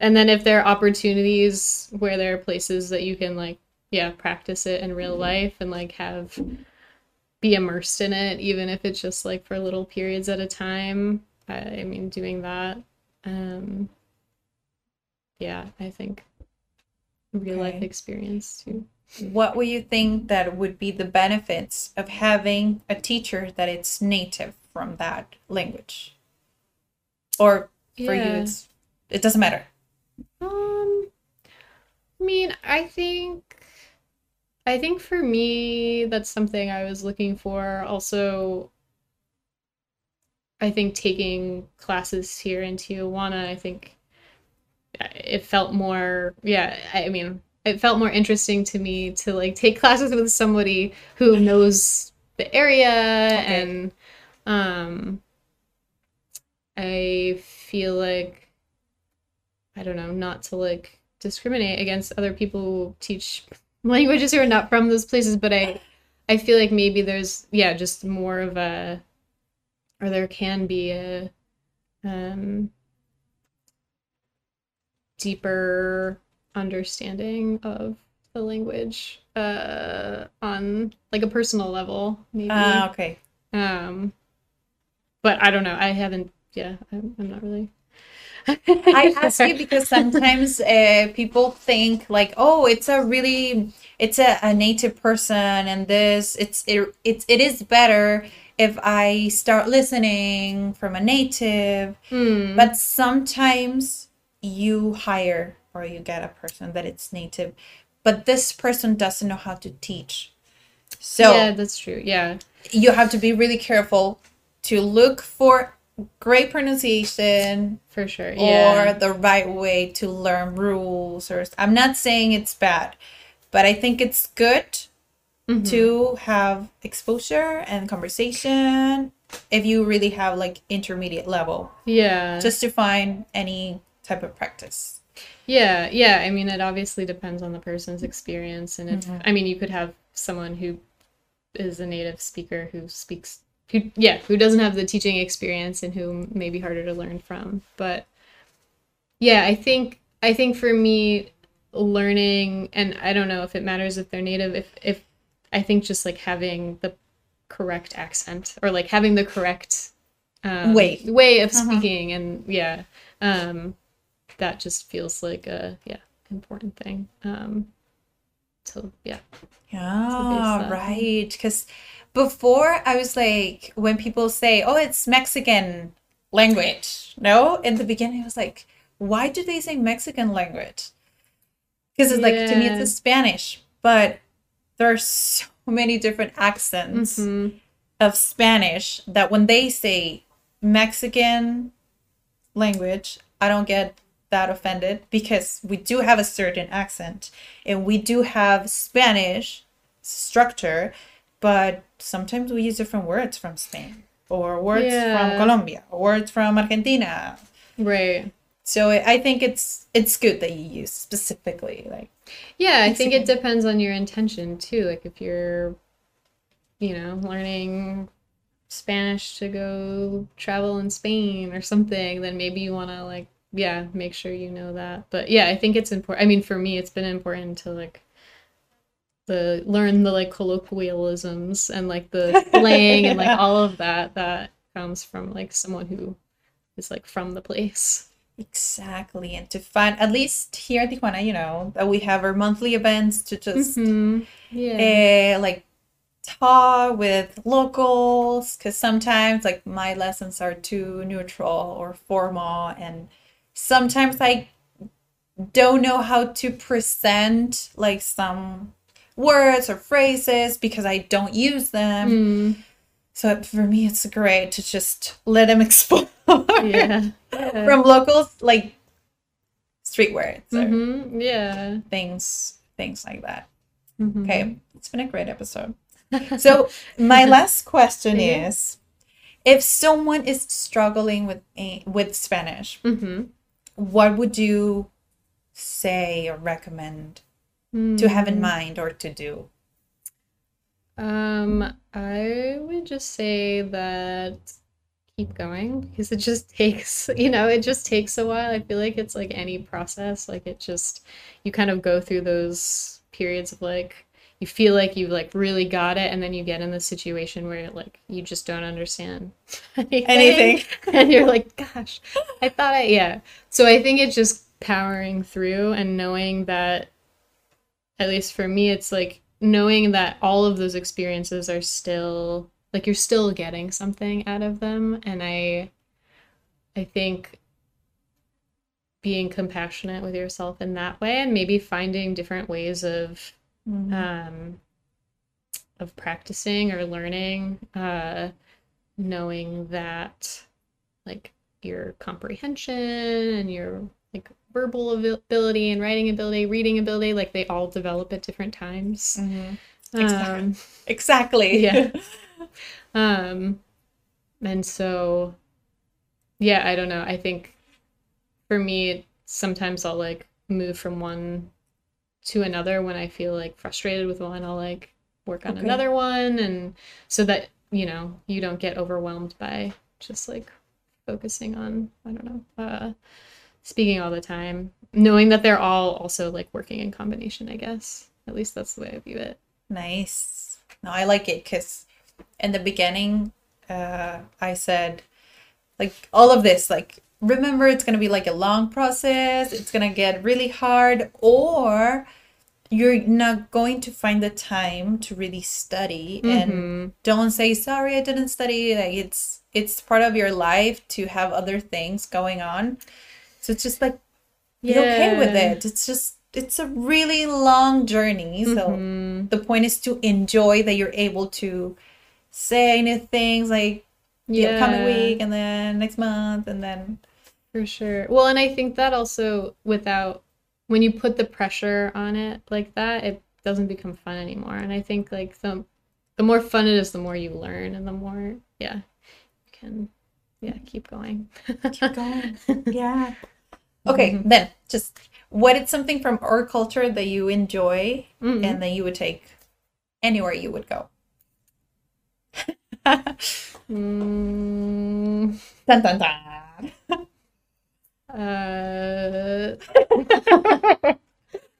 Speaker 2: and then if there are opportunities where there are places that you can like, yeah, practice it in real life and like have be immersed in it, even if it's just like for little periods at a time. I, I mean, doing that. Um, yeah, I think real life experience too.
Speaker 1: What would you think that would be the benefits of having a teacher that it's native from that language? Or for you, it's it doesn't matter.
Speaker 2: Um, I mean, I think, I think for me, that's something I was looking for. Also, I think taking classes here in Tijuana, I think it felt more, yeah, I mean, it felt more interesting to me to like take classes with somebody who knows the area and, um, I feel like I don't know, not to like discriminate against other people who teach languages who are not from those places, but I I feel like maybe there's yeah, just more of a or there can be a um deeper understanding of the language uh on like a personal level maybe
Speaker 1: Ah, okay.
Speaker 2: um but I don't know I haven't yeah I'm, I'm not really
Speaker 1: I ask you because sometimes uh, people think like, oh, it's a really, it's a, a native person, and this, it's it, it's it is better if I start listening from a native.
Speaker 2: Hmm.
Speaker 1: But sometimes you hire or you get a person that it's native, but this person doesn't know how to teach. So
Speaker 2: yeah that's true yeah.
Speaker 1: you have to be really careful to look for great pronunciation
Speaker 2: for sure yeah.
Speaker 1: or the right way to learn rules or I'm not saying it's bad, but I think it's good
Speaker 2: Mm-hmm.
Speaker 1: to have exposure and conversation if you really have like intermediate level.
Speaker 2: Yeah.
Speaker 1: Just to find any type of practice.
Speaker 2: Yeah, yeah. I mean, it obviously depends on the person's experience, and if I mean, you could have someone who is a native speaker who speaks, who yeah, who doesn't have the teaching experience and who may be harder to learn from. But yeah, I think I think for me, learning, and I don't know if it matters if they're native. If if I think just like having the correct accent or like having the correct um,
Speaker 1: Way.
Speaker 2: way of speaking, and yeah, um, that just feels like a yeah important thing um so yeah
Speaker 1: Yeah, right. Because before I was like, when people say, oh, it's Mexican language, no? In the beginning, I was like, why do they say Mexican language? Because it's like, to me, it's a Spanish, but there are so many different accents
Speaker 2: Mhm.
Speaker 1: of Spanish that when they say Mexican language, I don't get that offended because we do have a certain accent and we do have Spanish structure, but sometimes we use different words from Spain or words
Speaker 2: Yeah.
Speaker 1: from Colombia or words from Argentina.
Speaker 2: right
Speaker 1: So I I think it's it's good that you use specifically like
Speaker 2: yeah i think it depends on your intention too like if you're you know learning spanish to go travel in spain or something then maybe you want to like yeah make sure you know that. But yeah i think it's important i mean for me it's been important to like the learn the like colloquialisms and like the slang and like all of that that comes from like someone who is like from the place.
Speaker 1: Exactly and to find at least here in Tijuana, you know, that we have our monthly events to just
Speaker 2: Mhm. yeah.
Speaker 1: uh, like talk with locals because sometimes like my lessons are too neutral or formal and sometimes i don't know how to present like some words or phrases because i don't use them
Speaker 2: Mm,
Speaker 1: so for me it's great to just let them explore
Speaker 2: yeah yeah.
Speaker 1: from locals like street words or
Speaker 2: Mhm, yeah
Speaker 1: things things like that
Speaker 2: Mhm.
Speaker 1: Okay, it's been a great episode. So, my last question
Speaker 2: Yeah.
Speaker 1: is if someone is struggling with with Spanish,
Speaker 2: Mhm.
Speaker 1: What would you say or recommend to have in mind or to do?
Speaker 2: Um, I would just say that keep going because it just takes, you know, it just takes a while. I feel like it's like any process. Like it just, you kind of go through those periods of like, you feel like you've like really got it and then you get in the situation where like you just don't understand anything,
Speaker 1: Anything.
Speaker 2: and you're like gosh i thought i yeah. So i think it's just powering through and knowing that at least for me it's like knowing that all of those experiences are still like you're still getting something out of them. And i i think being compassionate with yourself in that way and maybe finding different ways of um, of practicing or learning, uh, knowing that like your comprehension and your like verbal ability and writing ability, reading ability, like they all develop at different times. Um,
Speaker 1: Exactly.
Speaker 2: yeah. Um, and so, yeah, I don't know. I think for me, sometimes I'll like move from one to another when I feel like frustrated with one. I'll like work on
Speaker 1: Okay.
Speaker 2: another one, and so that you know you don't get overwhelmed by just like focusing on I don't know uh, speaking all the time, knowing that they're all also like working in combination. I guess at least that's the way I view it.
Speaker 1: Nice. No, I like it because in the beginning, uh, I said, like, all of this, like, remember it's going to be like a long process, it's going to get really hard, or you're not going to find the time to really study and don't say sorry i didn't study like it's it's part of your life to have other things going on. So it's just like be okay with it. It's just it's a really long journey so
Speaker 2: Mm-hmm.
Speaker 1: the point is to enjoy that you're able to say new things like the upcoming
Speaker 2: Yeah.
Speaker 1: week and then next month and then
Speaker 2: For sure. Well, and I think that also without when you put the pressure on it like that, it doesn't become fun anymore. And I think like the the more fun it is, the more you learn and the more yeah, you can yeah, keep going.
Speaker 1: keep going yeah okay then just what is something from our culture that you enjoy
Speaker 2: Mhm.
Speaker 1: and that you would take anywhere you would go
Speaker 2: Mm,
Speaker 1: dun, dun, dun.
Speaker 2: uh,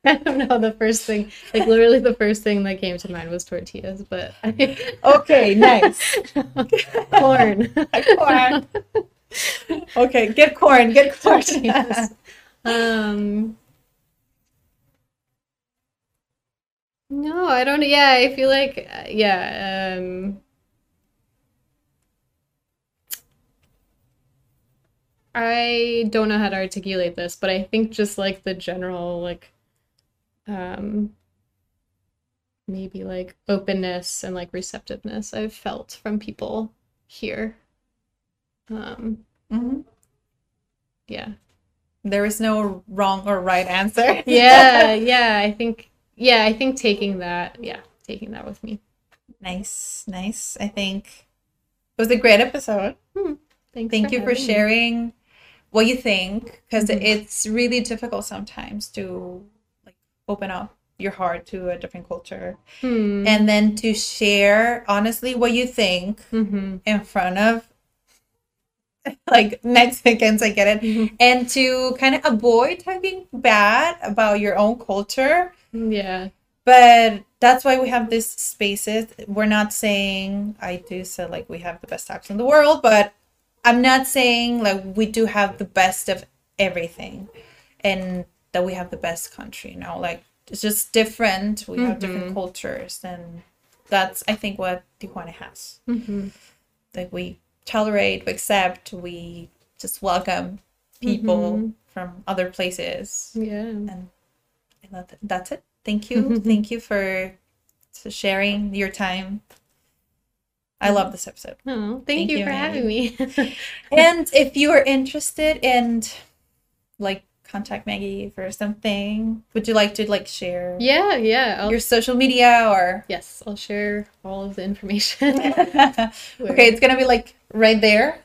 Speaker 2: I don't know. The first thing, like literally, the first thing that came to mind was tortillas, but
Speaker 1: okay nice
Speaker 2: corn.
Speaker 1: corn okay get corn get corn
Speaker 2: Yes. Um. No, I don't. Yeah, I feel like yeah. Um. I don't know how to articulate this, but I think just like the general like, um, maybe like openness and like receptiveness I've felt from people here. Um.
Speaker 1: Mhm.
Speaker 2: Yeah.
Speaker 1: there is no wrong or right answer
Speaker 2: yeah yeah i think yeah i think taking that yeah taking that with me
Speaker 1: nice nice i think it was a great episode
Speaker 2: Thanks
Speaker 1: thank you for
Speaker 2: sharing me.
Speaker 1: What you think because
Speaker 2: Mhm.
Speaker 1: it's really difficult sometimes to like open up your heart to a different culture
Speaker 2: Hmm.
Speaker 1: and then to share honestly what you think
Speaker 2: Mhm.
Speaker 1: in front of like Mexicans, I get it,
Speaker 2: Mhm.
Speaker 1: and to kind of avoid talking bad about your own culture.
Speaker 2: yeah
Speaker 1: But that's why we have these spaces. We're not saying I do say like we have the best talks in the world, but I'm not saying like we do have the best of everything and that we have the best country, you know, like it's just different. We have different cultures and that's I think what Tijuana has.
Speaker 2: Mhm.
Speaker 1: Like we tolerate, we accept, we just welcome people from other places
Speaker 2: yeah
Speaker 1: and I love it. that's it. Thank you. Thank you for sharing your time. I love this episode.
Speaker 2: oh thank,
Speaker 1: Thank
Speaker 2: you,
Speaker 1: you,
Speaker 2: for having me
Speaker 1: and if you are interested in like contact Maggie for something, would you like to like share
Speaker 2: yeah yeah I'll,
Speaker 1: your social media or
Speaker 2: yes i'll share all of the information
Speaker 1: Okay, it's gonna be like right there.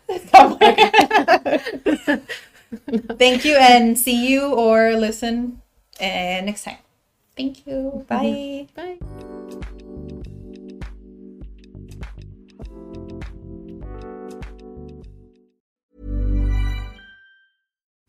Speaker 1: Thank you and see you or listen uh, next time. Thank you. Bye.
Speaker 2: bye